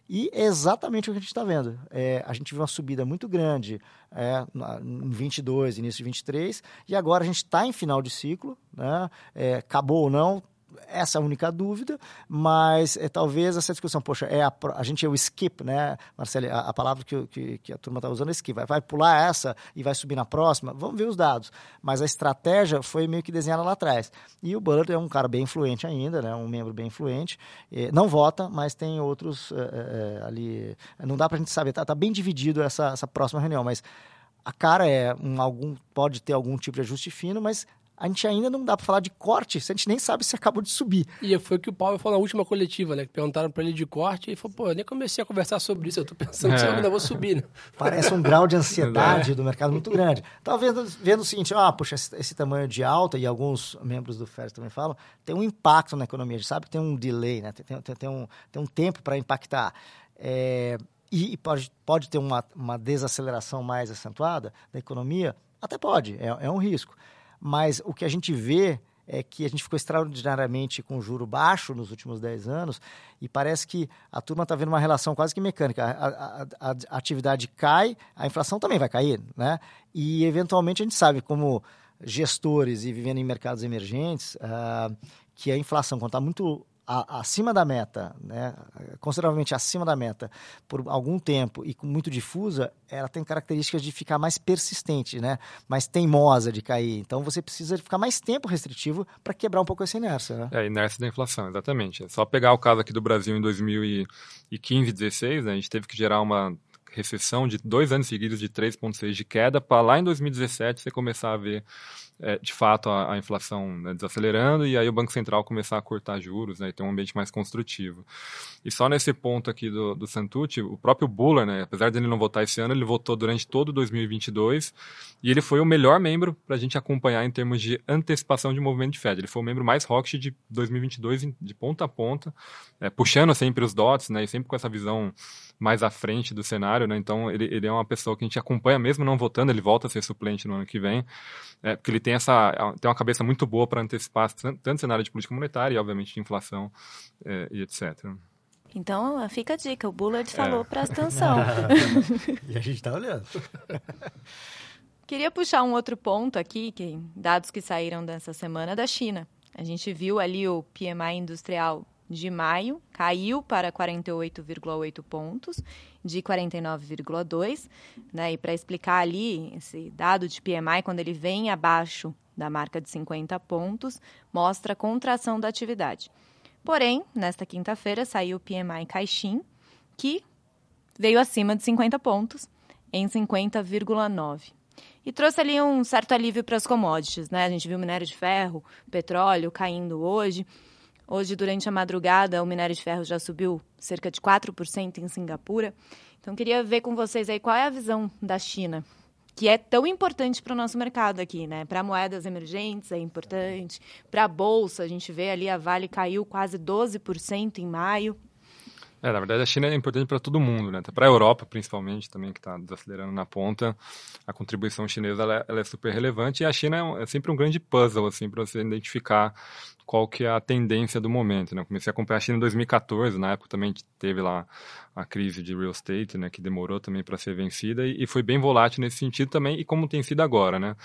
E é exatamente o que a gente está vendo. É, a gente viu uma subida muito grande é, em 22, início de 23, e agora a gente está em final de ciclo, né? É, acabou ou não, essa é a única dúvida, mas é, talvez essa discussão, poxa, é a, a gente é o skip, né, Marcelo? A, a palavra que, que, que, a turma está usando é skip, vai, vai pular essa e vai subir na próxima, vamos ver os dados. Mas a estratégia foi meio que desenhada lá atrás. E o Bullard é um cara bem influente ainda, né, um membro bem influente, não vota, mas tem outros é, ali, não dá para a gente saber, está tá bem dividido essa, essa próxima reunião, mas a cara é um, algum pode ter algum tipo de ajuste fino, mas a gente ainda não dá para falar de corte, se a gente nem sabe se acabou de subir. E foi o que o Paulo falou na última coletiva, né? Que perguntaram para ele de corte e ele falou, pô, eu nem comecei a conversar sobre isso, eu tô pensando é. se eu ainda vou subir, né? Parece um grau de ansiedade do mercado muito grande. Talvez vendo, vendo o seguinte, ah, puxa, esse, esse, tamanho de alta, e alguns membros do FED também falam, tem um impacto na economia, a gente sabe que tem um delay, né? Tem, tem, tem um, tem um tempo para impactar. É, e pode, pode ter uma, uma desaceleração mais acentuada da economia? Até pode, é, é um risco mas o que a gente vê é que a gente ficou extraordinariamente com juro baixo nos últimos 10 anos e parece que a turma está vendo uma relação quase que mecânica. A, a, a, atividade cai, a inflação também vai cair, né? E, eventualmente, a gente sabe como gestores e vivendo em mercados emergentes, uh, que a inflação, quando está muito acima da meta, né, consideravelmente acima da meta, por algum tempo e muito difusa, ela tem características de ficar mais persistente, né, mais teimosa de cair. Então você precisa ficar mais tempo restritivo para quebrar um pouco essa inércia. Né? É, a inércia da inflação, exatamente. É só pegar o caso aqui do Brasil em 2015, 2016, né, a gente teve que gerar uma recessão de dois anos seguidos de 3,6 de queda, para lá em 2017 você começar a ver é, de fato a, a inflação né, desacelerando e aí o Banco Central começar a cortar juros né, e ter um ambiente mais construtivo. E só nesse ponto aqui do, do Santucci, o próprio Buller, né, apesar de ele não votar esse ano, ele votou durante todo 2022 e ele foi o melhor membro para a gente acompanhar em termos de antecipação de movimento de Fed. Ele foi o membro mais hawkish de 2022 de ponta a ponta, é, puxando sempre os dots né, e sempre com essa visão mais à frente do cenário. Né, então ele, ele é uma pessoa que a gente acompanha mesmo não votando, ele volta a ser suplente no ano que vem, é, porque ele tem tem essa tem uma cabeça muito boa para antecipar tanto cenário de política monetária e obviamente de inflação é, e etc. Então fica a dica, o Bullard falou, é. presta atenção. e a gente está olhando. Queria puxar um outro ponto aqui, que dados que saíram dessa semana da China. A gente viu ali o PMI industrial de maio caiu para 48,8 pontos, de 49,2, né? E para explicar ali esse dado de PMI, quando ele vem abaixo da marca de 50 pontos, mostra contração da atividade. Porém, nesta quinta-feira saiu o PMI Caixin, que veio acima de 50 pontos, em 50,9. E trouxe ali um certo alívio para as commodities, né? A gente viu minério de ferro, petróleo caindo hoje. Hoje, durante a madrugada, o minério de ferro já subiu cerca de 4% em Singapura. Então, queria ver com vocês aí qual é a visão da China, que é tão importante para o nosso mercado aqui, né? Para moedas emergentes é importante, para a bolsa, a gente vê ali a Vale caiu quase 12% em maio. É, na verdade, a China é importante para todo mundo, né? Para a Europa, principalmente, também, que está desacelerando na ponta. A contribuição chinesa ela é, ela é, super relevante e a China é, um, é sempre um grande puzzle, assim, para você identificar qual que é a tendência do momento, né? Eu comecei a acompanhar a China em 2014, na época também teve lá a crise de real estate, né? Que demorou também para ser vencida e, e foi bem volátil nesse sentido também e como tem sido agora, né?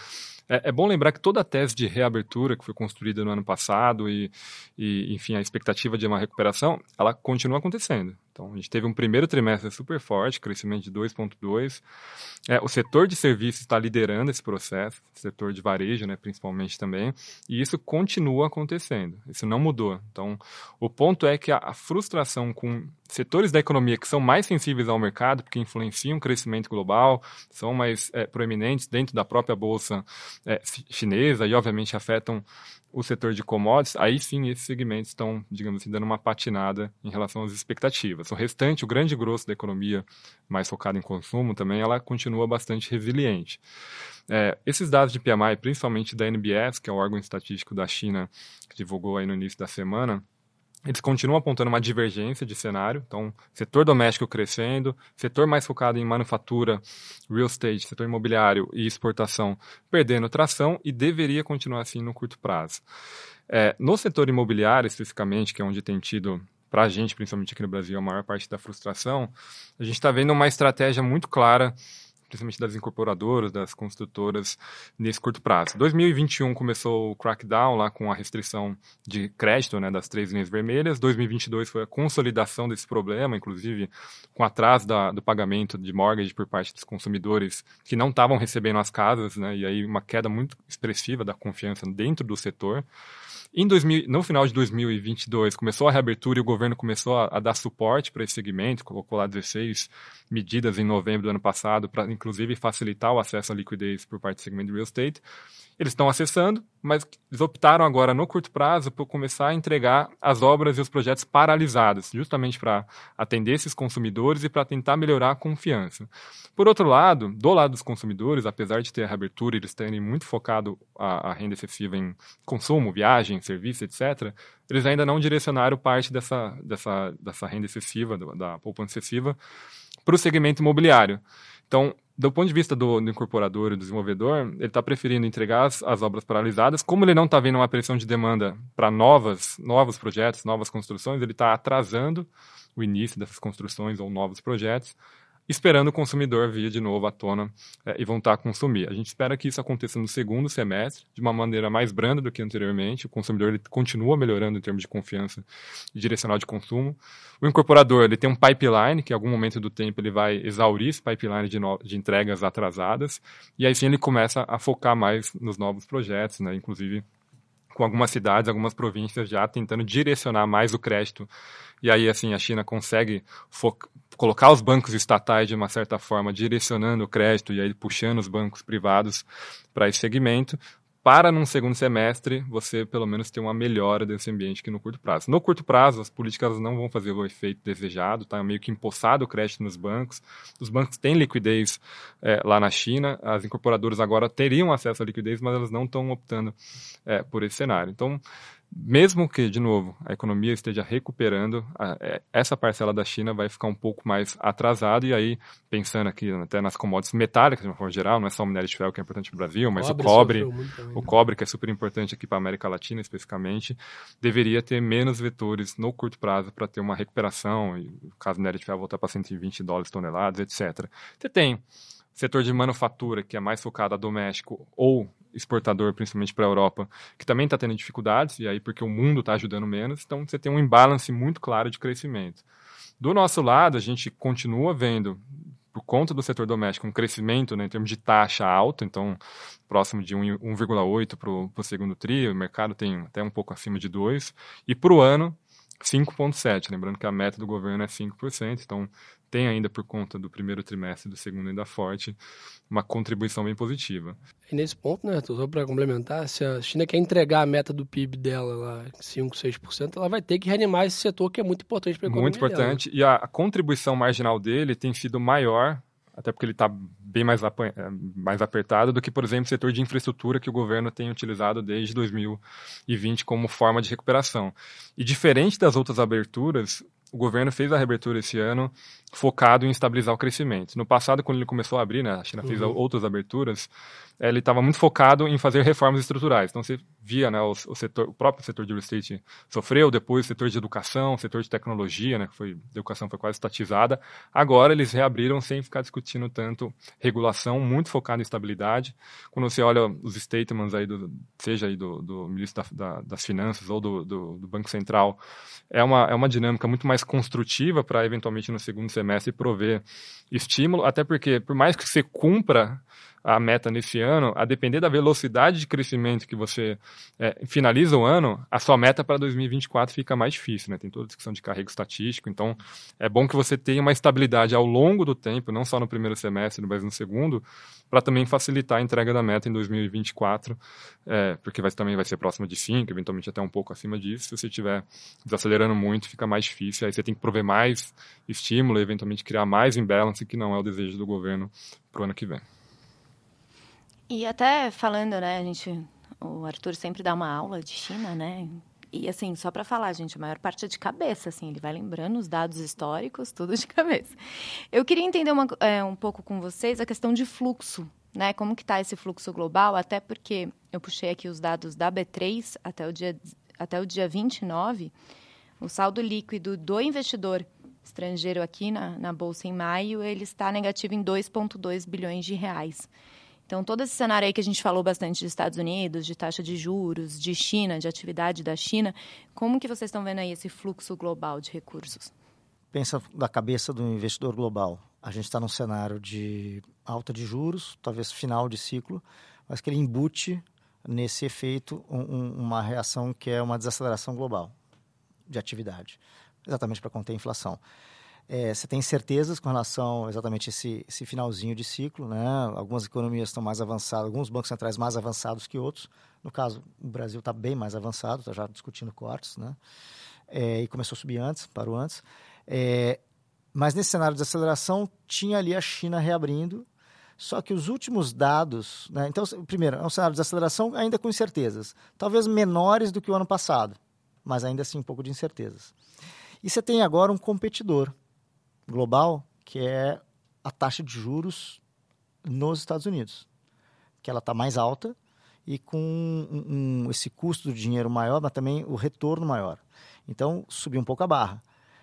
É, é, bom lembrar que toda a tese de reabertura que foi construída no ano passado e, e, enfim, a expectativa de uma recuperação, ela continua acontecendo. Então, a gente teve um primeiro trimestre super forte, crescimento de 2,2. É, o setor de serviços está liderando esse processo, setor de varejo, né, principalmente também, e isso continua acontecendo. Isso não mudou. Então, o ponto é que a, a frustração com setores da economia que são mais sensíveis ao mercado, porque influenciam o crescimento global, são mais é, proeminentes dentro da própria bolsa é, chinesa e, obviamente, afetam o setor de commodities, aí sim esses segmentos estão, digamos assim, dando uma patinada em relação às expectativas. O restante, o grande grosso da economia, mais focada em consumo também, ela continua bastante resiliente. É, esses dados de PMI, principalmente da NBS, que é o órgão estatístico da China, que divulgou aí no início da semana, eles continuam apontando uma divergência de cenário. Então, setor doméstico crescendo, setor mais focado em manufatura, real estate, setor imobiliário e exportação perdendo tração e deveria continuar assim no curto prazo. É, no setor imobiliário, especificamente, que é onde tem tido para a gente, principalmente aqui no Brasil, a maior parte da frustração, a gente está vendo uma estratégia muito clara principalmente das incorporadoras, das construtoras, nesse curto prazo. 2021 começou o crackdown lá com a restrição de crédito, né, das três linhas vermelhas. 2022 foi a consolidação desse problema, inclusive com atraso da, do pagamento de mortgage por parte dos consumidores que não estavam recebendo as casas, né, e aí uma queda muito expressiva da confiança dentro do setor. Em 2000, no final de 2022, começou a reabertura e o governo começou a, a dar suporte para esse segmento, colocou lá 16 medidas em novembro do ano passado, para inclusive facilitar o acesso à liquidez por parte do segmento de real estate. Eles estão acessando, mas eles optaram agora, no curto prazo, por começar a entregar as obras e os projetos paralisados, justamente para atender esses consumidores e para tentar melhorar a confiança. Por outro lado, do lado dos consumidores, apesar de ter a reabertura e eles terem muito focado a, a renda excessiva em consumo, viagem, serviço, etc., eles ainda não direcionaram parte dessa, dessa, dessa renda excessiva, da poupança excessiva, para o segmento imobiliário. Então, do ponto de vista do, do incorporador e do desenvolvedor, ele está preferindo entregar as, as, obras paralisadas. Como ele não está vendo uma pressão de demanda para novas, novos projetos, novas construções, ele está atrasando o início dessas construções ou novos projetos esperando o consumidor vir de novo à tona é, e voltar a consumir. A gente espera que isso aconteça no segundo semestre, de uma maneira mais branda do que anteriormente. O consumidor ele continua melhorando em termos de confiança e direcional de consumo. O incorporador ele tem um pipeline, que em algum momento do tempo ele vai exaurir esse pipeline de, no, de entregas atrasadas, e aí sim ele começa a focar mais nos novos projetos, né? inclusive com algumas cidades, algumas províncias já tentando direcionar mais o crédito. E aí, assim, a China consegue colocar os bancos estatais de uma certa forma direcionando o crédito e aí puxando os bancos privados para esse segmento, para num segundo semestre você pelo menos ter uma melhora desse ambiente aqui no curto prazo. No curto prazo, as políticas não vão fazer o efeito desejado, tá meio que empossado o crédito nos bancos. Os bancos têm liquidez é, lá na China, as incorporadoras agora teriam acesso à liquidez, mas elas não estão optando é, por esse cenário. Então, mesmo que, de novo, a economia esteja recuperando, a, é, essa parcela da China vai ficar um pouco mais atrasada, e aí, pensando aqui até nas commodities metálicas, de uma forma geral, não é só o minério de ferro que é importante para o Brasil, mas cobre o cobre, o né? cobre, que é super importante aqui para a América Latina, especificamente, deveria ter menos vetores no curto prazo para ter uma recuperação, e o caso do minério de ferro voltar para 120 dólares toneladas, etc. Você tem setor de manufatura, que é mais focado a doméstico ou exportador, principalmente para a Europa, que também está tendo dificuldades, e aí porque o mundo está ajudando menos, então você tem um imbalance muito claro de crescimento. Do nosso lado, a gente continua vendo, por conta do setor doméstico, um crescimento né, em termos de taxa alta, então próximo de 1,8 para o segundo TRI, o mercado tem até um pouco acima de 2, e para o ano, 5,7%. Lembrando que a meta do governo é 5%, então tem ainda por conta do primeiro trimestre e do segundo ainda forte, uma contribuição bem positiva. E nesse ponto, né, só para complementar, se a China quer entregar a meta do PIB dela lá, 5, 6%, ela vai ter que reanimar esse setor que é muito importante para a economia Muito importante, dela. e a, a contribuição marginal dele tem sido maior até porque ele está bem mais, é, mais apertado do que, por exemplo, o setor de infraestrutura que o governo tem utilizado desde 2020 como forma de recuperação. E diferente das outras aberturas, o governo fez a reabertura esse ano focado em estabilizar o crescimento. No passado, quando ele começou a abrir, né, a China fez uhum. outras aberturas, ele estava muito focado em fazer reformas estruturais. Então você via, né, o, o, setor, o próprio setor de real estate sofreu, depois o setor de educação, o setor de tecnologia, né, foi, a educação foi quase estatizada. Agora eles reabriram sem ficar discutindo tanto regulação, muito focado em estabilidade. Quando você olha os statements aí, do, seja aí do, do ministro da, da, das Finanças ou do, do, do Banco Central, é uma, é uma dinâmica muito mais construtiva para eventualmente no segundo semestre prover estímulo, até porque por mais que você cumpra a meta nesse ano, a depender da velocidade de crescimento que você é, finaliza o ano, a sua meta para 2024 fica mais difícil, né? Tem toda a discussão de carrego estatístico, então é bom que você tenha uma estabilidade ao longo do tempo, não só no primeiro semestre, mas no segundo, para também facilitar a entrega da meta em 2024, é, porque vai, também vai ser próxima de 5, eventualmente até um pouco acima disso. Se você estiver desacelerando muito, fica mais difícil, aí você tem que prover mais estímulo, eventualmente criar mais imbalance, que não é o desejo do governo para o ano que vem. E até falando, né, a gente, o Arthur sempre dá uma aula de China, né? E assim, só para falar, gente, a maior parte é de cabeça, assim, ele vai lembrando os dados históricos, tudo de cabeça. Eu queria entender uma, é, um pouco com vocês a questão de fluxo, né? Como que está esse fluxo global, até porque eu puxei aqui os dados da B3 até o dia, até o dia 29, o saldo líquido do investidor estrangeiro aqui na, na Bolsa em maio, ele está negativo em 2,2 bilhões de reais. Então, todo esse cenário aí que a gente falou bastante dos Estados Unidos, de taxa de juros, de China, de atividade da China, como que vocês estão vendo aí esse fluxo global de recursos? Pensa da cabeça do investidor global. A gente está num cenário de alta de juros, talvez final de ciclo, mas que ele embute nesse efeito um, um, uma reação que é uma desaceleração global de atividade, exatamente para conter a inflação. É, você tem certezas com relação exatamente a esse, esse finalzinho de ciclo, né? Algumas economias estão mais avançadas, alguns bancos centrais mais avançados que outros. No caso, o Brasil está bem mais avançado, está já discutindo cortes, né? É, e começou a subir antes, parou antes. É, mas nesse cenário de aceleração, tinha ali a China reabrindo, só que os últimos dados, né? então, primeiro, é um cenário de aceleração ainda com incertezas, talvez menores do que o ano passado, mas ainda assim um pouco de incertezas. E você tem agora um competidor, global, que é a taxa de juros nos Estados Unidos, que ela está mais alta e com um, um, esse custo do dinheiro maior, mas também o retorno maior. Então, subiu um pouco a barra.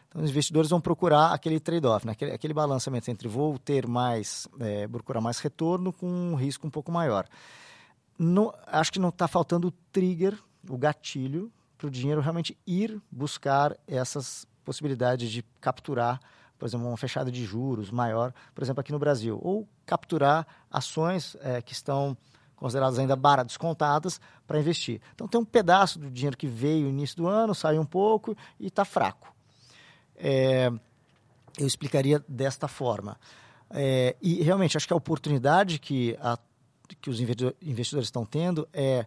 Então, os investidores vão procurar aquele trade-off, né? aquele, aquele balanceamento entre vou ter mais, é, procurar mais retorno com um risco um pouco maior. No, acho que não está faltando o trigger, o gatilho, para o dinheiro realmente ir buscar essas possibilidades de capturar por exemplo, uma fechada de juros maior, por exemplo, aqui no Brasil, ou capturar ações é, que estão consideradas ainda baratas, descontadas, para investir. Então, tem um pedaço do dinheiro que veio no início do ano, saiu um pouco e está fraco. É, eu explicaria desta forma. É, e, realmente, acho que a oportunidade que, a, que os investidores estão tendo é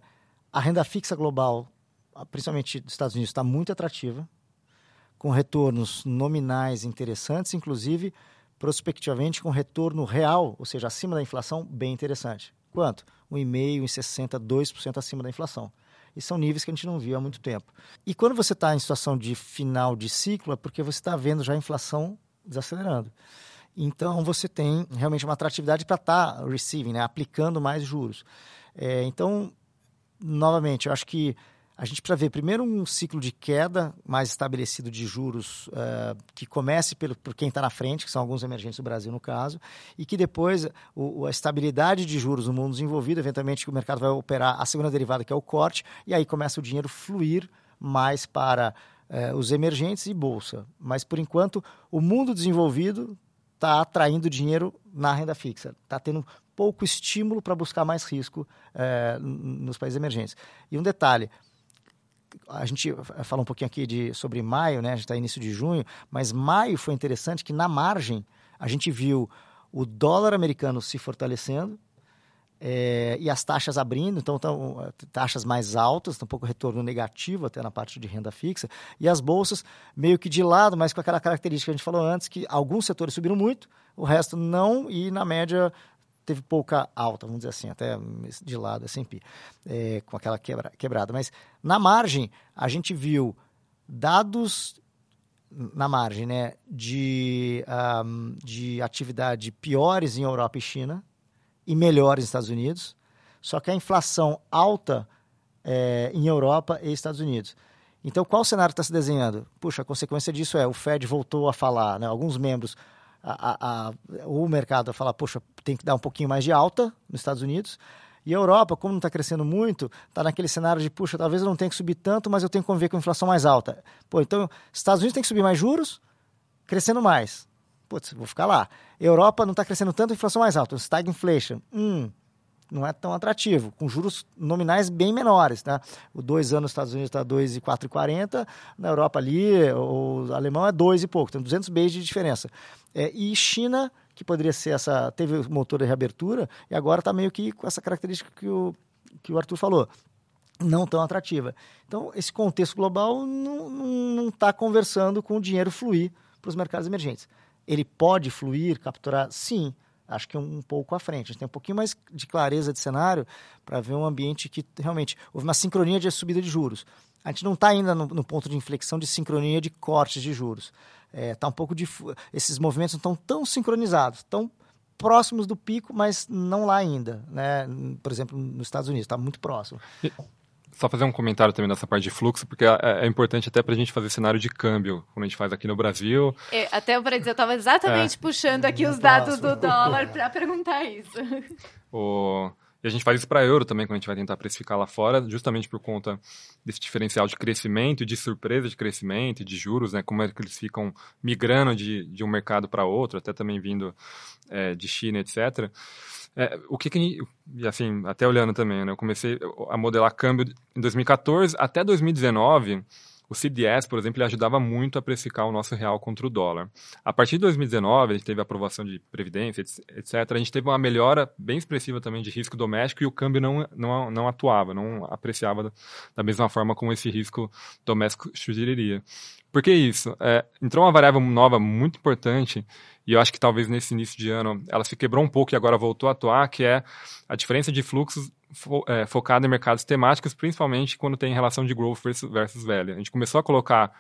a renda fixa global, principalmente dos Estados Unidos, está muito atrativa com retornos nominais interessantes, inclusive prospectivamente com retorno real, ou seja, acima da inflação, bem interessante. Quanto? 1,5% em 60, 2% acima da inflação. E são níveis que a gente não viu há muito tempo. E quando você está em situação de final de ciclo, é porque você está vendo já a inflação desacelerando. Então, você tem realmente uma atratividade para estar tá receiving, né? aplicando mais juros. É, então, novamente, eu acho que a gente precisa ver primeiro um ciclo de queda mais estabelecido de juros uh, que comece pelo, por quem está na frente, que são alguns emergentes do Brasil no caso, e que depois o, a estabilidade de juros no mundo desenvolvido, eventualmente o mercado vai operar a segunda derivada, que é o corte, e aí começa o dinheiro fluir mais para uh, os emergentes e bolsa. Mas por enquanto o mundo desenvolvido está atraindo dinheiro na renda fixa, está tendo pouco estímulo para buscar mais risco uh, nos países emergentes. E um detalhe, a gente fala um pouquinho aqui de, sobre maio, né? A gente está início de junho, mas maio foi interessante que na margem a gente viu o dólar americano se fortalecendo é, e as taxas abrindo, então estão taxas mais altas, um pouco retorno negativo até na parte de renda fixa, e as bolsas meio que de lado, mas com aquela característica que a gente falou antes, que alguns setores subiram muito, o resto não, e na média teve pouca alta, vamos dizer assim, até de lado, S&P, é, com aquela quebra, quebrada. Mas na margem, a gente viu dados na margem né, de, um, de atividade piores em Europa e China e melhores nos Estados Unidos, só que a inflação alta é, em Europa e Estados Unidos. Então, qual cenário está se desenhando? Puxa, a consequência disso é o Fed voltou a falar, né, alguns membros a, a, o mercado a falar, poxa, tem que dar um pouquinho mais de alta nos Estados Unidos. E a Europa, como não está crescendo muito, está naquele cenário de, puxa, talvez eu não tenha que subir tanto, mas eu tenho que conviver com a inflação mais alta. Pô, então, Estados Unidos tem que subir mais juros, crescendo mais. Putz, vou ficar lá. Europa não está crescendo tanto, inflação mais alta. Stagflation. Hum, não é tão atrativo, com juros nominais bem menores. Né? O dois anos nos Estados Unidos está 2,440, na Europa ali, o alemão é 2 e pouco, tem 200 bases de diferença. É, e China, que poderia ser essa, teve o motor de reabertura, e agora está meio que com essa característica que o, que o Arthur falou não tão atrativa. Então, esse contexto global não está conversando com o dinheiro fluir para os mercados emergentes. Ele pode fluir, capturar? Sim, acho que um, um pouco à frente. A gente tem um pouquinho mais de clareza de cenário para ver um ambiente que realmente houve uma sincronia de subida de juros. A gente não está ainda no, no, ponto de inflexão de sincronia de cortes de juros. É, tá um pouco de esses movimentos não estão tão sincronizados, estão próximos do pico, mas não lá ainda, né? Por exemplo, nos Estados Unidos está muito próximo. Só fazer um comentário também nessa parte de fluxo, porque é, é importante até para a gente fazer cenário de câmbio, como a gente faz aqui no Brasil. É, até para dizer, eu estava exatamente é, puxando aqui os dados do dólar para perguntar isso. O... E a gente faz isso para euro também, quando a gente vai tentar precificar lá fora, justamente por conta desse diferencial de crescimento e de surpresa de crescimento e de juros, né? Como é que eles ficam migrando de, de um mercado para outro, até também vindo é, de China, etc. É, o que, que assim, até olhando também, né? Eu comecei a modelar câmbio em 2014 até 2019. O CDS, por exemplo, ele ajudava muito a precificar o nosso real contra o dólar. A partir de 2019, a gente teve a aprovação de previdência, etc. A gente teve uma melhora bem expressiva também de risco doméstico e o câmbio não, não, não atuava, não apreciava da mesma forma como esse risco doméstico sugeriria. Por que isso? É, entrou uma variável nova muito importante e eu acho que talvez nesse início de ano ela se quebrou um pouco e agora voltou a atuar, que é a diferença de fluxos fo é, focada em mercados temáticos, principalmente quando tem relação de growth versus, versus. A gente começou a colocar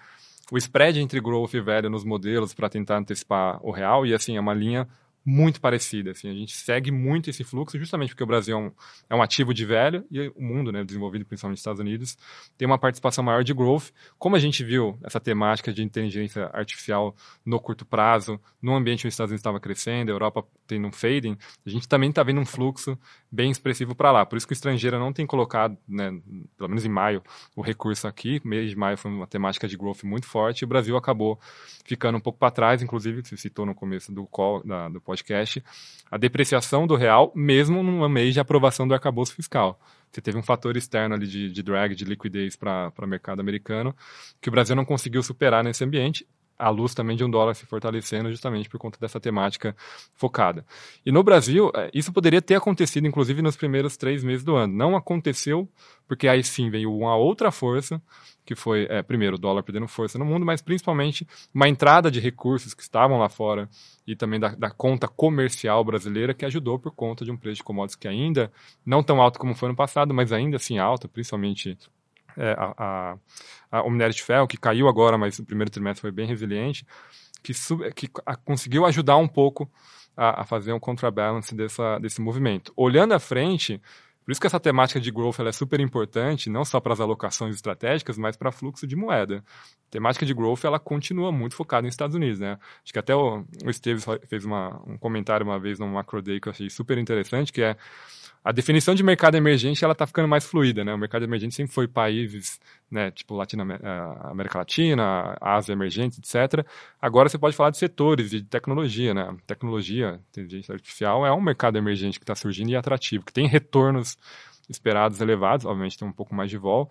o spread entre growth e value nos modelos para tentar antecipar o real e assim é uma linha muito parecida. Assim, a gente segue muito esse fluxo, justamente porque o Brasil é um, é um ativo de velho e o mundo, né, desenvolvido principalmente nos Estados Unidos, tem uma participação maior de growth. Como a gente viu essa temática de inteligência artificial no curto prazo, no ambiente onde os Estados Unidos estava crescendo, a Europa tendo um fading, a gente também está vendo um fluxo bem expressivo para lá. Por isso que o estrangeiro não tem colocado, né, pelo menos em maio, o recurso aqui. Mês de maio foi uma temática de growth muito forte e o Brasil acabou ficando um pouco para trás, inclusive, você citou no começo do call, da, do podcast, a depreciação do real, mesmo num mês de aprovação do arcabouço fiscal. Você teve um fator externo ali de, de drag, de liquidez para o mercado americano, que o Brasil não conseguiu superar nesse ambiente à luz também de um dólar se fortalecendo justamente por conta dessa temática focada. E no Brasil, é, isso poderia ter acontecido, inclusive, nos primeiros três meses do ano. Não aconteceu, porque aí sim veio uma outra força, que foi, é, primeiro, o dólar perdendo força no mundo, mas principalmente uma entrada de recursos que estavam lá fora e também da, da conta comercial brasileira, que ajudou por conta de um preço de commodities que ainda não tão alto como foi no passado, mas ainda assim alto, principalmente é, a, a, o minério de ferro, que caiu agora, mas o primeiro trimestre foi bem resiliente, que, sub, que a, conseguiu ajudar um pouco a, fazer um contrabalance dessa, desse movimento. Olhando à frente, Por isso que essa temática de growth é super importante, não só para as alocações estratégicas, mas para fluxo de moeda. A temática de growth ela continua muito focada nos Estados Unidos. Né? Acho que até o, o Esteves fez uma, um comentário uma vez no Macro Day que eu achei super interessante, que é a definição de mercado emergente ela está ficando mais fluida, né? O mercado emergente sempre foi países, né, tipo Latina, eh, América Latina, Ásia emergente, etc. Agora você pode falar de setores de tecnologia, né? Tecnologia, inteligência artificial é um mercado emergente que está surgindo e atrativo, que tem retornos esperados elevados, obviamente tem um pouco mais de vol,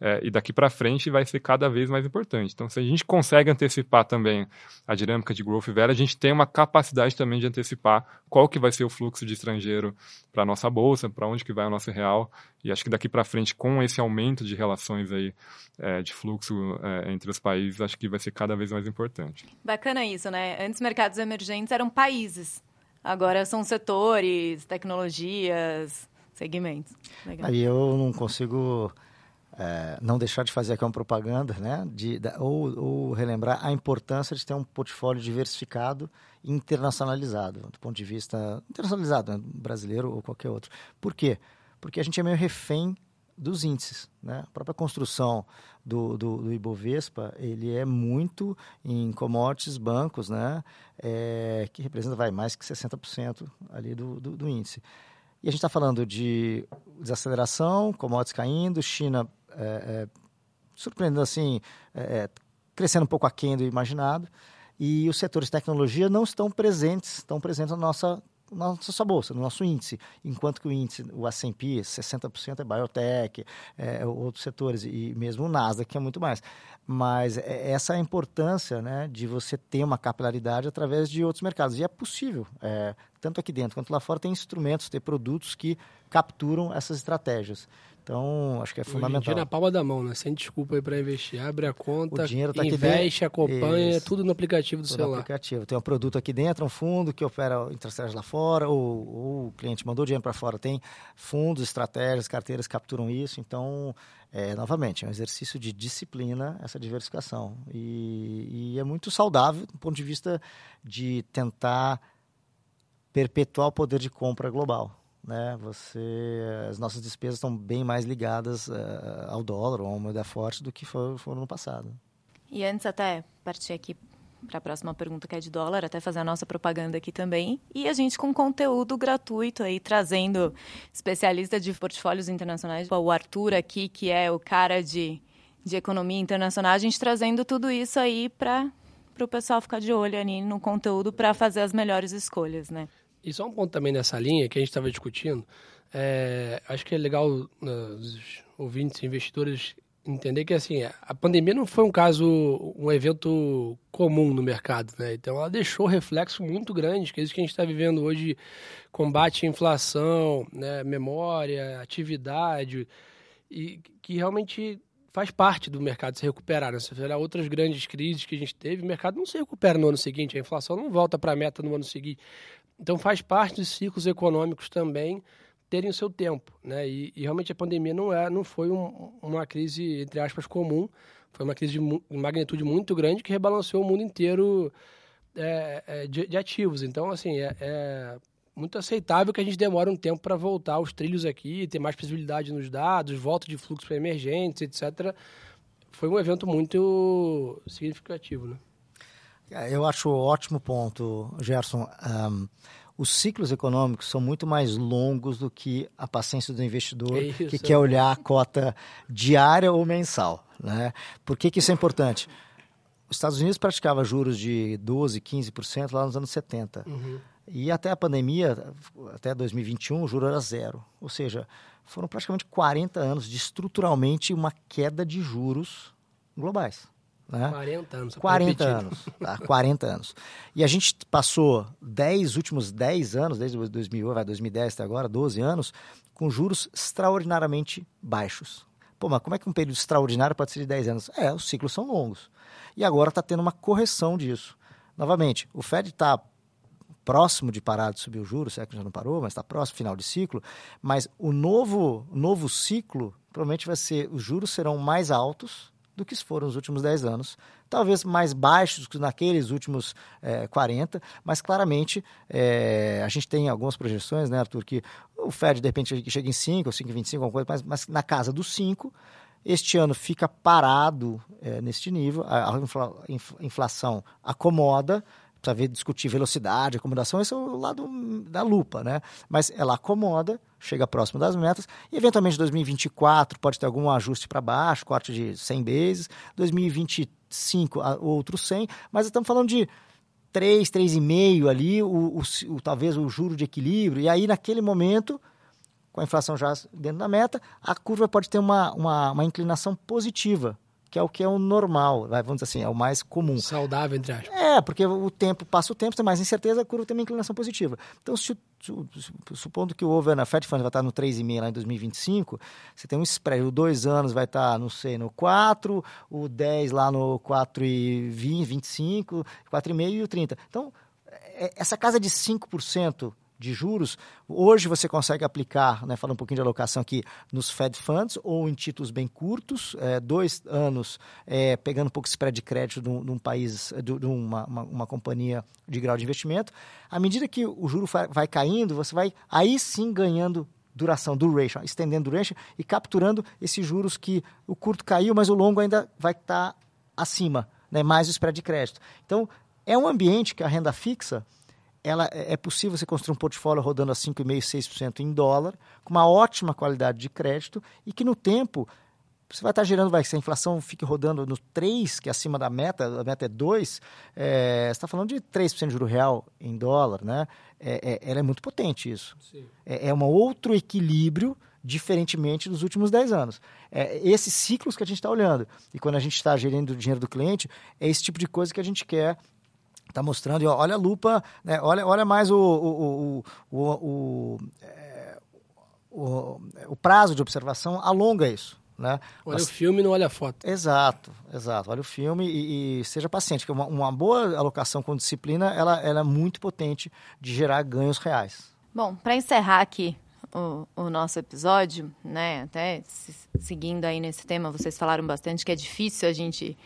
é, e daqui para frente vai ser cada vez mais importante. Então, se a gente consegue antecipar também a dinâmica de growth velha, a gente tem uma capacidade também de antecipar qual que vai ser o fluxo de estrangeiro para a nossa bolsa, para onde que vai o nosso real, e acho que daqui para frente, com esse aumento de relações aí, é, de fluxo é, entre os países, acho que vai ser cada vez mais importante. Bacana isso, né? Antes mercados emergentes eram países, agora são setores, tecnologias segmentos. Legal. Aí eu não consigo é, não deixar de fazer aqui uma propaganda, né? De, da, ou, ou, relembrar a importância de ter um portfólio diversificado e internacionalizado, do ponto de vista internacionalizado, né? brasileiro ou qualquer outro. Por quê? Porque a gente é meio refém dos índices. Né? A própria construção do, do, do Ibovespa, ele é muito em commodities, bancos, né? É, que representa vai, mais que 60% ali do, do, do índice. E a gente está falando de desaceleração, commodities caindo, China é, é, surpreendendo assim, é, é, crescendo um pouco aquém do imaginado, e os setores de tecnologia não estão presentes, estão presentes na nossa nossa bolsa, no nosso índice, enquanto que o índice, o S&P, 60% é biotech, é, outros setores, e mesmo o Nasdaq, que é muito mais. Mas é, essa é a importância né, de você ter uma capilaridade através de outros mercados. E é possível, é, tanto aqui dentro quanto lá fora, tem instrumentos, tem produtos que capturam essas estratégias. Então, acho que é fundamental. Hoje em dia na palma da mão, né? Sem desculpa aí para investir. Abre a conta, o dinheiro tá investe, acompanha, Isso. tudo no aplicativo do tudo celular. No aplicativo. Tem um produto aqui dentro, um fundo que opera estratégias lá fora, ou, ou o cliente mandou dinheiro para fora. Tem fundos, estratégias, carteiras que capturam isso. Então, é, novamente, é um exercício de disciplina essa diversificação. E, e é muito saudável do ponto de vista de tentar perpetuar o poder de compra global né? Você, as nossas despesas estão bem mais ligadas uh, ao dólar ou a moeda forte do que foram, foram no passado. E antes até partir aqui para a próxima pergunta que é de dólar, até fazer a nossa propaganda aqui também. E a gente com conteúdo gratuito aí, trazendo especialista de portfólios internacionais, o Arthur aqui, que é o cara de, de economia internacional, a gente trazendo tudo isso aí para o pessoal ficar de olho ali no conteúdo para fazer as melhores escolhas, né? E só um ponto também nessa linha que a gente estava discutindo, é, acho que é legal uh, os ouvintes, investidores entender que assim a pandemia não foi um caso, um evento comum no mercado, né? Então ela deixou reflexo muito grande, que é isso que a gente está vivendo hoje, combate à inflação, né? memória, atividade, e que realmente faz parte do mercado se recuperar. Né? Se você olhar outras grandes crises que a gente teve, o mercado não se recupera no ano seguinte, a inflação não volta para a meta no ano seguinte. Então faz parte dos ciclos econômicos também terem o seu tempo, né? E, e realmente a pandemia não é, não foi um, uma crise entre aspas comum, foi uma crise de, de magnitude muito grande que rebalanceou o mundo inteiro é, é, de, de, ativos. Então assim é, é, muito aceitável que a gente demore um tempo para voltar aos trilhos aqui, ter mais visibilidade nos dados, volta de fluxo para emergentes, etc. Foi um evento muito significativo, né? É, eu acho ótimo ponto, Gerson. Um, os ciclos econômicos são muito mais longos do que a paciência do investidor é que quer olhar a cota diária ou mensal. Né? Por que, que isso é importante? Os Estados Unidos praticava juros de 12%, 15% lá nos anos 70. Uhum. E até a pandemia, até 2021, o juro era zero. Ou seja, foram praticamente 40 anos de estruturalmente uma queda de juros globais. Né? 40 anos. 40 anos. Tá? 40 anos. E a gente passou 10, últimos 10 anos, desde 2000, vai 2010 até agora, 12 anos, com juros extraordinariamente baixos. Pô, mas como é que um período extraordinário pode ser de 10 anos? É, os ciclos são longos. E agora está tendo uma correção disso. Novamente, o Fed está próximo de parar de subir o juros, se é que já não parou, mas está próximo, final de ciclo. Mas o novo, novo ciclo provavelmente vai ser, os juros serão mais altos, do que foram os últimos 10 anos. Talvez mais baixos que naqueles últimos é, 40, mas claramente é, a gente tem algumas projeções, né, Arthur, que o, Fed, de repente, chega em 5 ou 5,25, alguma coisa, mas, mas na casa dos 5. Este ano fica parado é, neste nível, a, a inflação acomoda, precisa ver, discutir velocidade, acomodação, esse é o lado da lupa, né? Mas ela acomoda, chega próximo das metas, e eventualmente 2024 pode ter algum ajuste para baixo, corte de 100 bases, 2025 outro 100, mas estamos falando de 3, 3,5 ali, o, o, o, talvez o juro de equilíbrio, e aí naquele momento, com a inflação já dentro da meta, a curva pode ter uma, uma, uma inclinação positiva, que é o que é o normal, vamos dizer assim, é o mais comum. Saudável, entre aspas. É, porque o tempo passa o tempo, tem mais incerteza, a curva tem uma inclinação positiva. Então, se, supondo que o over na Fed Fund vai estar no 3,5 lá em 2025, você tem um spread, o 2 anos vai estar, não sei, no 4, o 10 lá no 4,20, 25, 4,5 e o 30. Então, é, essa casa de 5% de juros, hoje você consegue aplicar, né, falando um pouquinho de alocação aqui, nos Fed Funds ou em títulos bem curtos, é, dois anos é, pegando um pouco de spread de crédito de um, de um país, de, de uma, uma, uma, companhia de grau de investimento. À medida que o juro vai caindo, você vai aí sim ganhando duração, duration, estendendo duration e capturando esses juros que o curto caiu, mas o longo ainda vai estar tá acima, né, mais o spread de crédito. Então, é um ambiente que a renda fixa ela é, é possível você construir um portfólio rodando a 5,5%, 6% em dólar, com uma ótima qualidade de crédito e que no tempo você vai estar gerando, vai, se a inflação fique rodando no 3, que é acima da meta, a meta é 2, é, você está falando de 3% de juro real em dólar, né? É, é, ela é muito potente isso. É, é um outro equilíbrio, diferentemente dos últimos 10 anos. É esses ciclos que a gente está olhando. E quando a gente está gerindo o dinheiro do cliente, é esse tipo de coisa que a gente quer Está mostrando, e olha a lupa, né? olha, olha mais o, o, o, o, é, o, o prazo de observação, alonga isso. Né? Olha Mas, o filme não olha a foto. Exato, exato. Olha o filme e, e seja paciente, que uma, uma, boa alocação com disciplina, ela, ela é muito potente de gerar ganhos reais. Bom, para encerrar aqui o, o, nosso episódio, né, até seguindo aí nesse tema, vocês falaram bastante que é difícil a gente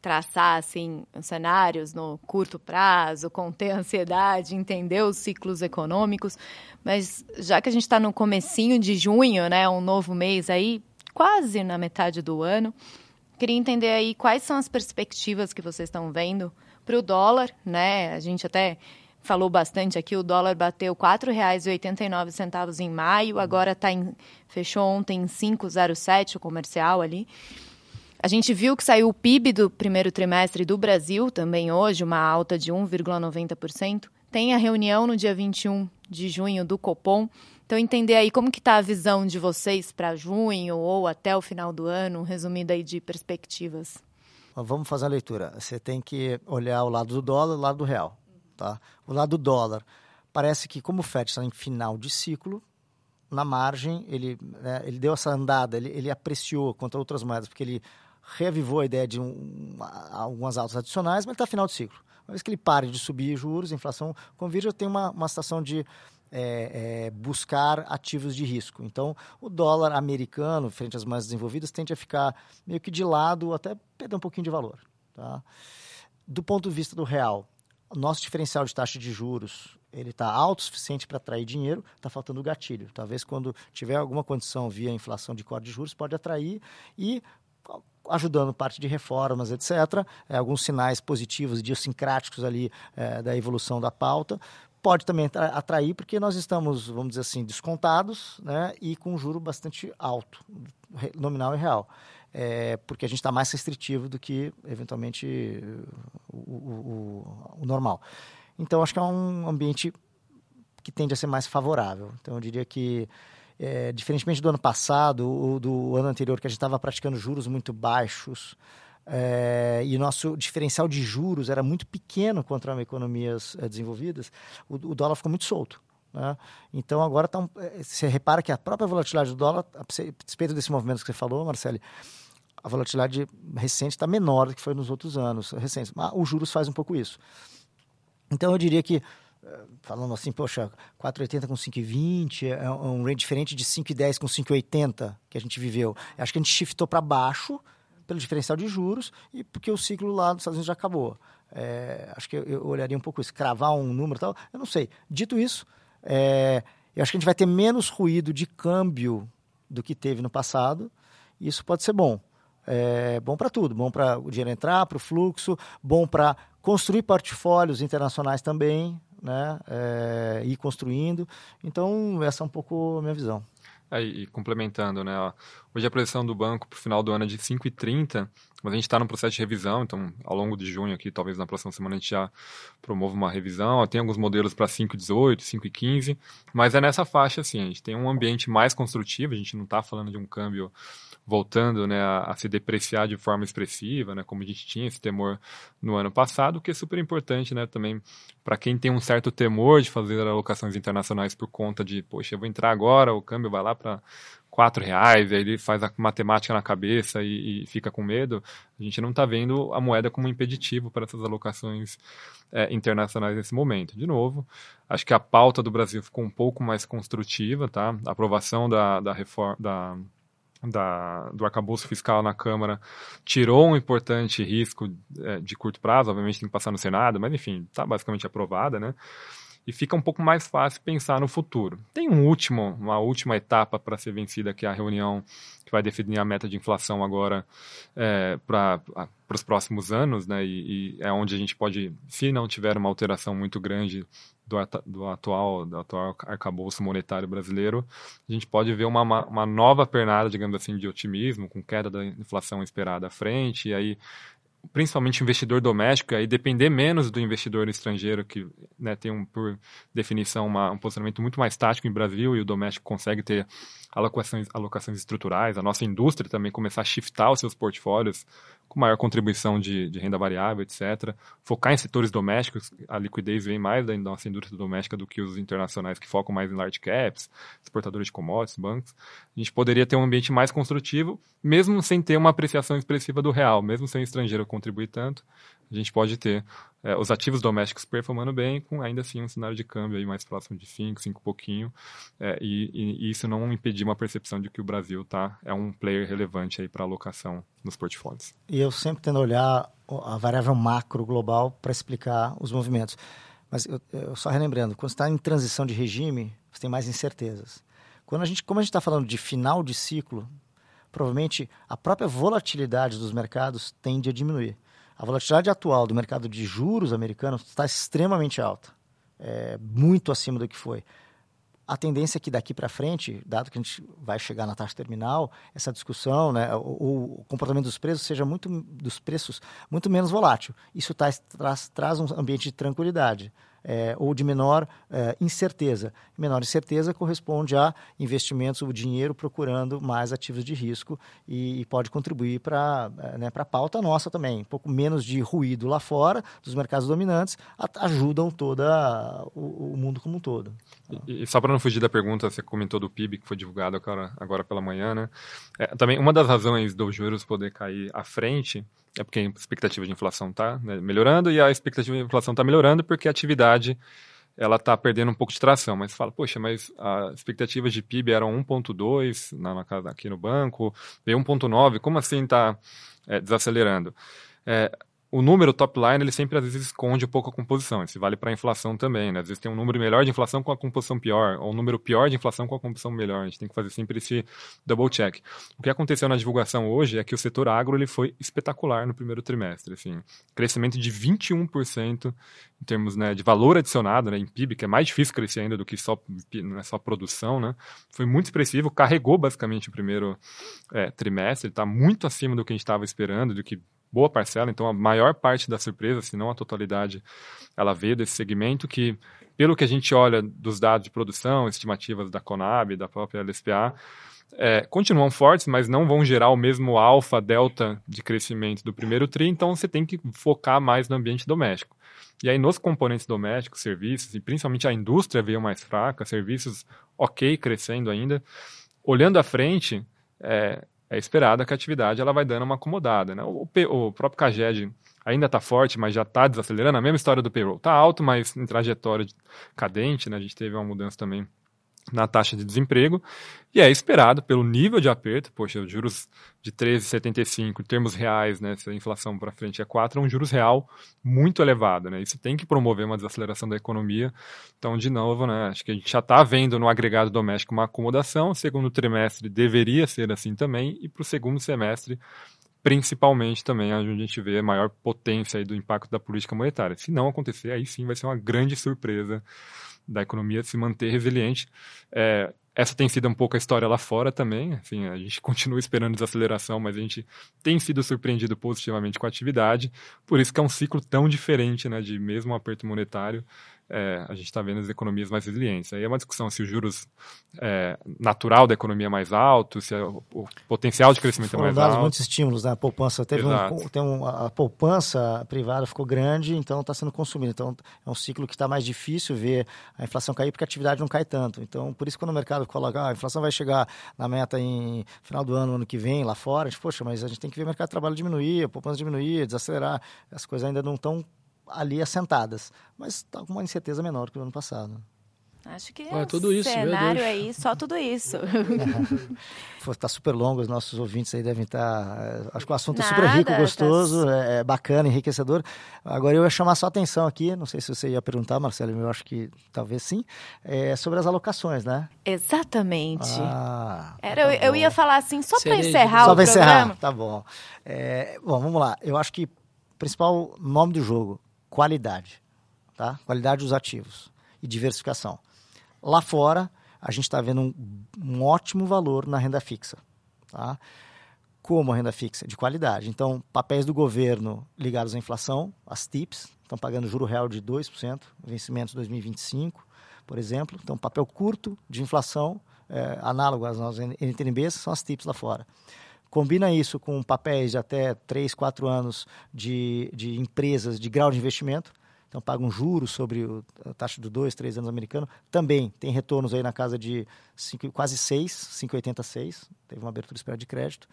traçar assim cenários no curto prazo, conter a ansiedade, entender os ciclos econômicos, mas já que a gente está no comecinho de junho, né, um novo mês aí, quase na metade do ano, queria entender aí quais são as perspectivas que vocês estão vendo para o dólar, né? A gente até falou bastante aqui, o dólar bateu R$ 4,89 em maio, agora tá em, fechou ontem em 5,07 o comercial ali. A gente viu que saiu o PIB do primeiro trimestre do Brasil, também hoje, uma alta de 1,90%. Tem a reunião no dia 21 de junho do Copom. Então, entender aí como que está a visão de vocês para junho ou até o final do ano, resumido aí de perspectivas. Vamos fazer a leitura. Você tem que olhar o lado do dólar e o lado do real. Tá? O lado do dólar, parece que como o FED está em final de ciclo, na margem, ele, né, ele deu essa andada, ele, ele apreciou contra outras moedas, porque ele reavivou a ideia de um, algumas altas adicionais, mas está final de ciclo. Uma vez que ele pare de subir juros, inflação convirja, tem uma, uma situação de é, é, buscar ativos de risco. Então, o dólar americano, frente às mais desenvolvidas, tende a ficar meio que de lado, até perder um pouquinho de valor. Tá? Do ponto de vista do real, nosso diferencial de taxa de juros ele está alto o suficiente para atrair dinheiro, está faltando o gatilho. Talvez quando tiver alguma condição via inflação de corte de juros, pode atrair e ajudando parte de reformas, etc. É, alguns sinais positivos, idiosincráticos ali é, da evolução da pauta. Pode também atrair, porque nós estamos, vamos dizer assim, descontados né, e com um juro bastante alto, nominal e real. É, porque a gente está mais restritivo do que, eventualmente, o, o, o, normal. Então, acho que é um ambiente que tende a ser mais favorável. Então, eu diria que é, diferentemente do ano passado ou do ano anterior, que a gente estava praticando juros muito baixos, é, e nosso diferencial de juros era muito pequeno contra economias é, desenvolvidas, o, o, dólar ficou muito solto. Né? Então agora tá um, é, você repara que a própria volatilidade do dólar, a despeito desse movimento que você falou, Marcelo, a volatilidade recente está menor do que foi nos outros anos recentes. Mas os juros faz um pouco isso. Então eu diria que falando assim, poxa, 4,80 com 5,20 é, é um range diferente de 5,10 com 5,80 que a gente viveu. Acho que a gente shiftou para baixo pelo diferencial de juros e porque o ciclo lá dos Estados Unidos já acabou. É, acho que eu, eu, olharia um pouco isso, cravar um número e tal, eu não sei. Dito isso, é, Eu acho que a gente vai ter menos ruído de câmbio do que teve no passado. E isso pode ser bom. É bom para tudo, bom para o dinheiro entrar, para o fluxo, bom para construir portfólios internacionais também, né? É, ir construindo. Então, essa é um pouco a minha visão. É, e complementando, né? Hoje a projeção do banco para o final do ano é de 5,30, mas a gente está no processo de revisão, então ao longo de junho aqui, talvez na próxima semana a gente já promova uma revisão. Tem alguns modelos para 5,18, 5,15, mas é nessa faixa assim, a gente tem um ambiente mais construtivo, a gente não está falando de um câmbio voltando né, a, a, se depreciar de forma expressiva, né, como a gente tinha esse temor no ano passado, o que é super importante né, também para quem tem um certo temor de fazer alocações internacionais por conta de, poxa, eu vou entrar agora, o câmbio vai lá para quatro reais, aí ele faz a matemática na cabeça e, e fica com medo, a gente não está vendo a moeda como impeditivo para essas alocações é, internacionais nesse momento. De novo, acho que a pauta do Brasil ficou um pouco mais construtiva, tá? A aprovação da, da reforma da da, do arcabouço fiscal na Câmara tirou um importante risco é, de curto prazo, obviamente tem que passar no Senado, mas enfim, está basicamente aprovada, né? E fica um pouco mais fácil pensar no futuro. Tem um último, uma última etapa para ser vencida, que é a reunião que vai definir a meta de inflação agora é, para os próximos anos, né? E, e é onde a gente pode, se não tiver uma alteração muito grande do, do, atual, do atual arcabouço monetário brasileiro, a gente pode ver uma, uma nova pernada, digamos assim, de otimismo, com queda da inflação esperada à frente, e aí principalmente investidor doméstico, aí depender menos do investidor estrangeiro, que né, tem, um, por definição, uma, um posicionamento muito mais tático em Brasil, e o doméstico consegue ter alocações, alocações estruturais, a nossa indústria também começar a shiftar os seus portfólios com maior contribuição de, de, renda variável, etc. Focar em setores domésticos, a liquidez vem mais da nossa indústria doméstica do que os internacionais que focam mais em large caps, exportadores de commodities, bancos. A gente poderia ter um ambiente mais construtivo, mesmo sem ter uma apreciação expressiva do real, mesmo sem o estrangeiro contribuir tanto, a gente pode ter é, os ativos domésticos performando bem, com ainda assim um cenário de câmbio aí mais próximo de 5, 5 pouquinho, é, e, e, isso não impedir uma percepção de que o Brasil tá, é um player relevante aí para alocação nos portfólios. E eu sempre tendo a olhar a variável macro global para explicar os movimentos. Mas eu, eu só relembrando, quando está em transição de regime, você tem mais incertezas. Quando a gente, como a gente está falando de final de ciclo, provavelmente a própria volatilidade dos mercados tende a diminuir. A volatilidade atual do mercado de juros americano está extremamente alta, é, muito acima do que foi. A tendência é que daqui para frente, dado que a gente vai chegar na taxa terminal, essa discussão, né, o, o, comportamento dos preços seja muito dos preços muito menos volátil. Isso traz, traz, traz um ambiente de tranquilidade é, ou de menor é, incerteza. Menor incerteza corresponde a investimentos, o dinheiro procurando mais ativos de risco e, e pode contribuir para é, né, a pauta nossa também. Um pouco menos de ruído lá fora, dos mercados dominantes, ajudam todo o, o, mundo como um todo. E, só para não fugir da pergunta, você comentou do PIB que foi divulgado agora, agora pela manhã, né? É, também uma das razões dos juros poder cair à frente é porque a expectativa de inflação está né, melhorando e a expectativa de inflação está melhorando porque a atividade ela está perdendo um pouco de tração. Mas fala, poxa, mas a expectativa de PIB era 1,2 na, na, aqui no banco, veio 1,9, como assim está é, desacelerando? É, o número top line ele sempre às vezes esconde um pouco a composição. Isso vale para a inflação também, né? Às vezes tem um número melhor de inflação com a composição pior, ou um número pior de inflação com a composição melhor. A gente tem que fazer sempre esse double check. O que aconteceu na divulgação hoje é que o setor agro ele foi espetacular no primeiro trimestre, assim, crescimento de 21% em termos né, de valor adicionado, né, em PIB, que é mais difícil crescer ainda do que só não é só produção, né? Foi muito expressivo, carregou basicamente o primeiro é, trimestre, está muito acima do que a gente estava esperando, do que boa parcela, então a maior parte da surpresa, se não a totalidade, ela veio desse segmento que, pelo que a gente olha dos dados de produção, estimativas da Conab, da própria LSPA, é, continuam fortes, mas não vão gerar o mesmo alfa, delta de crescimento do primeiro TRI, então você tem que focar mais no ambiente doméstico. E aí, nos componentes domésticos, serviços, e principalmente a indústria veio mais fraca, serviços ok, crescendo ainda. Olhando à frente, é, é esperada que a atividade ela vai dando uma acomodada. Né? O, o próprio CAGED ainda está forte, mas já está desacelerando. A mesma história do payroll. Está alto, mas em trajetória cadente. Né? A gente teve uma mudança também na taxa de desemprego, e é esperado pelo nível de aperto, poxa, os juros de 13,75 em termos reais, né, se a inflação para frente é 4, é um juros real muito elevado, né, isso tem que promover uma desaceleração da economia, então, de novo, né, acho que a gente já está vendo no agregado doméstico uma acomodação, segundo trimestre deveria ser assim também, e para o segundo semestre, principalmente também onde a gente vê a maior potência do impacto da política monetária. Se não acontecer, aí sim vai ser uma grande surpresa da economia se manter resiliente. É, essa tem sido um pouco a história lá fora também. Enfim, a gente continua esperando desaceleração, mas a gente tem sido surpreendido positivamente com a atividade. Por isso que é um ciclo tão diferente, né, de mesmo aperto monetário, é, a gente está vendo as economias mais resilientes. Aí é uma discussão se os juros é, natural da economia é mais alto, se é o, o, potencial de crescimento Foram é mais dados alto. muitos estímulos, né? A poupança teve um, tem um, a poupança privada ficou grande, então está sendo consumida. Então é um ciclo que está mais difícil ver a inflação cair porque a atividade não cai tanto. Então por isso quando o mercado coloca ah, a inflação vai chegar na meta em final do ano, ano que vem lá fora, a gente, poxa, mas a gente tem que ver o mercado de trabalho diminuir, a poupança diminuir, desacelerar. As coisas ainda não estão ali assentadas, mas está com uma incerteza menor que o ano passado. Acho que é tudo isso, cenário aí, só tudo isso. Está super longo, os nossos ouvintes aí devem estar. Tá, eh, acho que o assunto Nada, é super rico, gostoso, tá... é bacana, enriquecedor. Agora eu ia chamar sua atenção aqui, não sei se você ia perguntar, Marcelo, eu acho que talvez sim, é sobre as alocações, né? Exatamente. Ah, Era, tá eu, eu, ia falar assim, só para encerrar só o programa. encerrar, tá bom. É, bom, vamos lá. Eu acho que o principal nome do jogo, qualidade, tá? Qualidade dos ativos e diversificação. Lá fora, a gente está vendo um, um, ótimo valor na renda fixa, tá? Como a renda fixa? De qualidade. Então, papéis do governo ligados à inflação, as TIPS, estão pagando juro real de 2%, vencimentos 2025, por exemplo. Então, papel curto de inflação, é, análogo às nossas NTNBs, são as TIPS lá fora. Combina isso com papéis de até 3, 4 anos de, de empresas de grau de investimento, então pagam juros sobre o, a taxa do 2, 3 anos americano. Também tem retornos aí na casa de cinco, quase 6, 5,86, teve uma abertura esperada de crédito.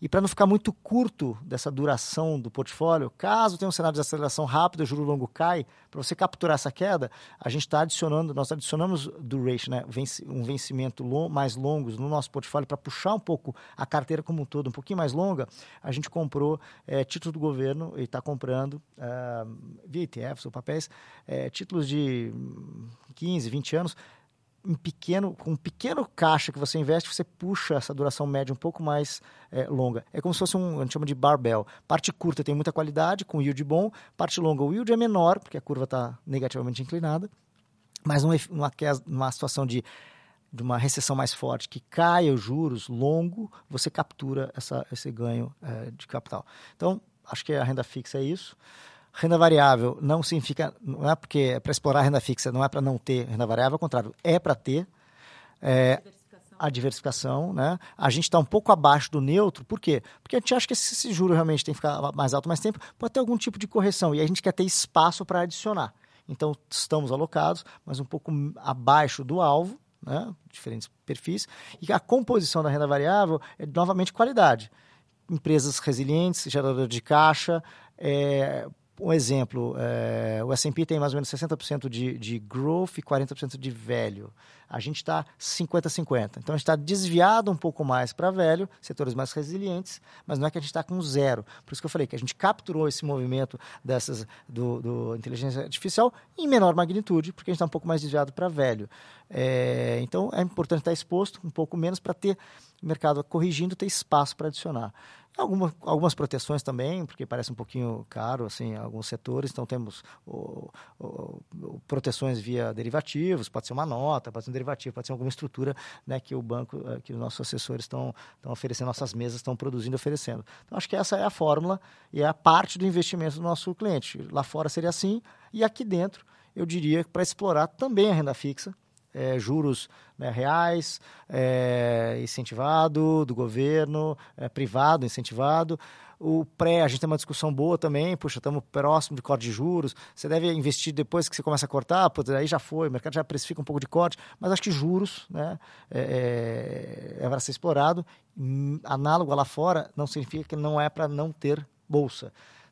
E para não ficar muito curto dessa duração do portfólio, caso tenha um cenário de aceleração rápida, o juro longo cai, para você capturar essa queda, a gente está adicionando, nós adicionamos duration, né, um vencimento long, mais longos no nosso portfólio para puxar um pouco a carteira como um todo, um pouquinho mais longa. A gente comprou é, títulos do governo e está comprando uh, via ETFs ou papéis, é, títulos de 15, 20 anos um pequeno, com um pequeno caixa que você investe, você puxa essa duração média um pouco mais é, longa. É como se fosse um, a gente chama de barbell. Parte curta tem muita qualidade, com yield bom. Parte longa, o yield é menor, porque a curva está negativamente inclinada. Mas numa, numa situação de, de uma recessão mais forte, que caia os juros longo, você captura essa, esse ganho é, de capital. Então, acho que a renda fixa é isso. Renda variável não significa, não é porque é para explorar renda fixa, não é para não ter renda variável, ao contrário, é para ter. É, diversificação. a diversificação, né? A gente está um pouco abaixo do neutro, por quê? Porque a gente acha que esse, esse juro realmente tem que ficar mais alto mais tempo, pode ter algum tipo de correção e a gente quer ter espaço para adicionar. Então, estamos alocados, mas um pouco abaixo do alvo, né? diferentes perfis, e a composição da renda variável é novamente qualidade. Empresas resilientes, gerador de caixa, é, um exemplo, é, o S&P tem mais ou menos 60% de, de growth e 40% de velho. A gente está 50-50. Então, a gente está desviado um pouco mais para velho, setores mais resilientes, mas não é que a gente está com zero. Por isso que eu falei que a gente capturou esse movimento dessas do, do inteligência artificial em menor magnitude, porque a gente está um pouco mais desviado para velho. É, então, é importante estar exposto um pouco menos para ter o mercado corrigindo, ter espaço para adicionar. Alguma, algumas proteções também, porque parece um pouquinho caro, assim, alguns setores. Então, temos o, o, o, proteções via derivativos, pode ser uma nota, pode ser um derivativo, pode ser alguma estrutura né, que o banco, eh, que os nossos assessores estão, oferecendo, nossas mesas estão produzindo oferecendo. Então, acho que essa é a fórmula e é a parte do investimento do nosso cliente. Lá fora seria assim, e aqui dentro, eu diria para explorar também a renda fixa, é, juros né, reais, é, incentivado, do governo, é, privado, incentivado. O pré, a gente tem uma discussão boa também, puxa, estamos próximo de corte de juros, você deve investir depois que você começa a cortar, putz, aí já foi, o mercado já precifica um pouco de corte, mas acho que juros né, é, é, é para ser explorado. Hum, análogo lá fora não significa que não é para não ter bolsa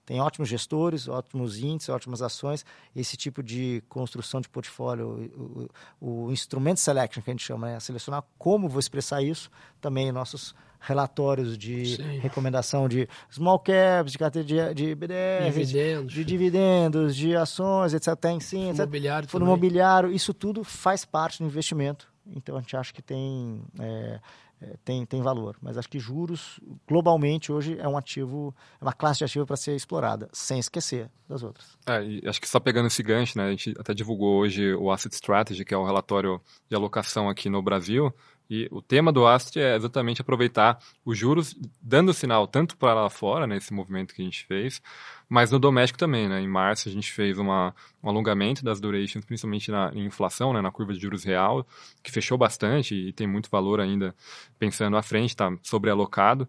tem ótimos gestores, ótimos índices, ótimas ações. Esse tipo de construção de portfólio, o, o instrumento selection que a gente chama, né? selecionar como vou expressar isso, também nossos relatórios de Sim. recomendação de small caps, de carteira de, de BDR, dividendos. de dividendos, de ações, etc. Tem sim, etc. Imobiliário Fundo imobiliário, isso tudo faz parte do investimento. Então a gente acha que tem, é, é, tem, tem valor. Mas acho que juros, globalmente, hoje é um ativo, é uma classe de ativo para ser explorada, sem esquecer das outras. É, acho que só pegando esse gancho, né, a gente até divulgou hoje o Asset Strategy, que é o relatório de alocação aqui no Brasil. E o tema do AST é exatamente aproveitar os juros, dando sinal tanto para lá fora, nesse né, movimento que a gente fez, mas no doméstico também. Né? Em março a gente fez uma, um alongamento das durations, principalmente na inflação, né, na curva de juros real, que fechou bastante e tem muito valor ainda pensando à frente, está sobrealocado.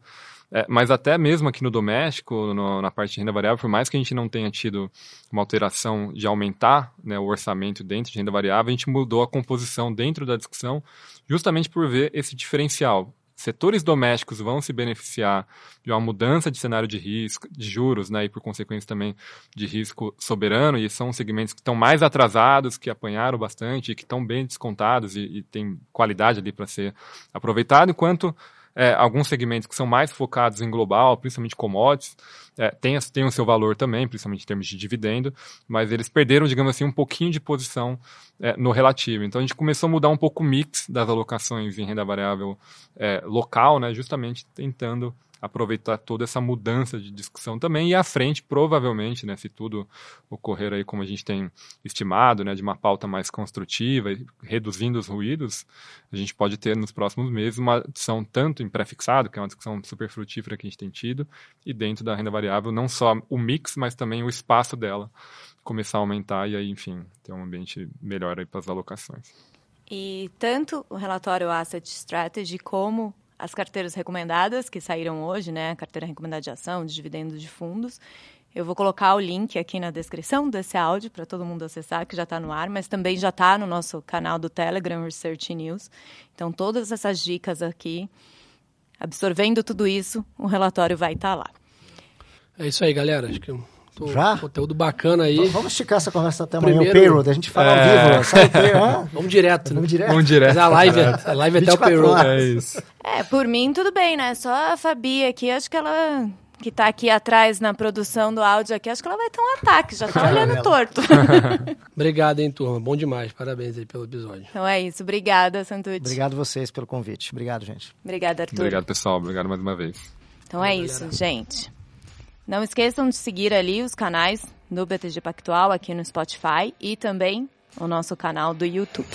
É, mas até mesmo aqui no doméstico, no, na parte de renda variável, por mais que a gente não tenha tido uma alteração de aumentar né, o orçamento dentro de renda variável, a gente mudou a composição dentro da discussão justamente por ver esse diferencial. Setores domésticos vão se beneficiar de uma mudança de cenário de risco, de juros, né, e por consequência também de risco soberano, e são segmentos que estão mais atrasados, que apanharam bastante, que estão bem descontados e, e têm qualidade ali para ser aproveitado, enquanto é, alguns segmentos que são mais focados em global, principalmente commodities, é, tem, tem o seu valor também, principalmente em termos de dividendo, mas eles perderam, digamos assim, um pouquinho de posição é, no relativo. Então a gente começou a mudar um pouco o mix das alocações em renda variável é, local, né, justamente tentando aproveitar toda essa mudança de discussão também e à frente, provavelmente, né, se tudo ocorrer aí como a gente tem estimado, né, de uma pauta mais construtiva e reduzindo os ruídos, a gente pode ter nos próximos meses uma discussão tanto em pré-fixado, que é uma discussão super frutífera que a gente tem tido, e dentro da renda variável, não só o mix, mas também o espaço dela começar a aumentar e aí, enfim, ter um ambiente melhor aí para as alocações. E tanto o relatório Asset Strategy como as carteiras recomendadas que saíram hoje, né? A carteira recomendada de ação, de dividendos de fundos. Eu vou colocar o link aqui na descrição desse áudio para todo mundo acessar, que já está no ar, mas também já está no nosso canal do Telegram Research News. Então, todas essas dicas aqui, absorvendo tudo isso, o relatório vai estar tá lá. É isso aí, galera. Acho que já? Conteúdo bacana aí. Vamos esticar essa conversa até amanhã. Primeiro, o payroll, a gente fala é... ao vivo. Sabe, Vamos direto. Vamos direto. Vamos direto. a live, é- a live é até o payroll. É isso. É, por mim tudo bem, né? Só a Fabi aqui, acho que ela que está aqui atrás na produção do áudio aqui, acho que ela vai ter um ataque, já está olhando torto. Obrigado, hein, turma. Bom demais. Parabéns aí pelo episódio. Então é isso. Obrigada, Santucci. Obrigado vocês pelo convite. Obrigado, gente. Obrigada, Arthur. Obrigado, pessoal. Obrigado mais uma vez. Então é isso, gente. Não esqueçam de seguir ali os canais do BTG Pactual aqui no Spotify e também o nosso canal do YouTube.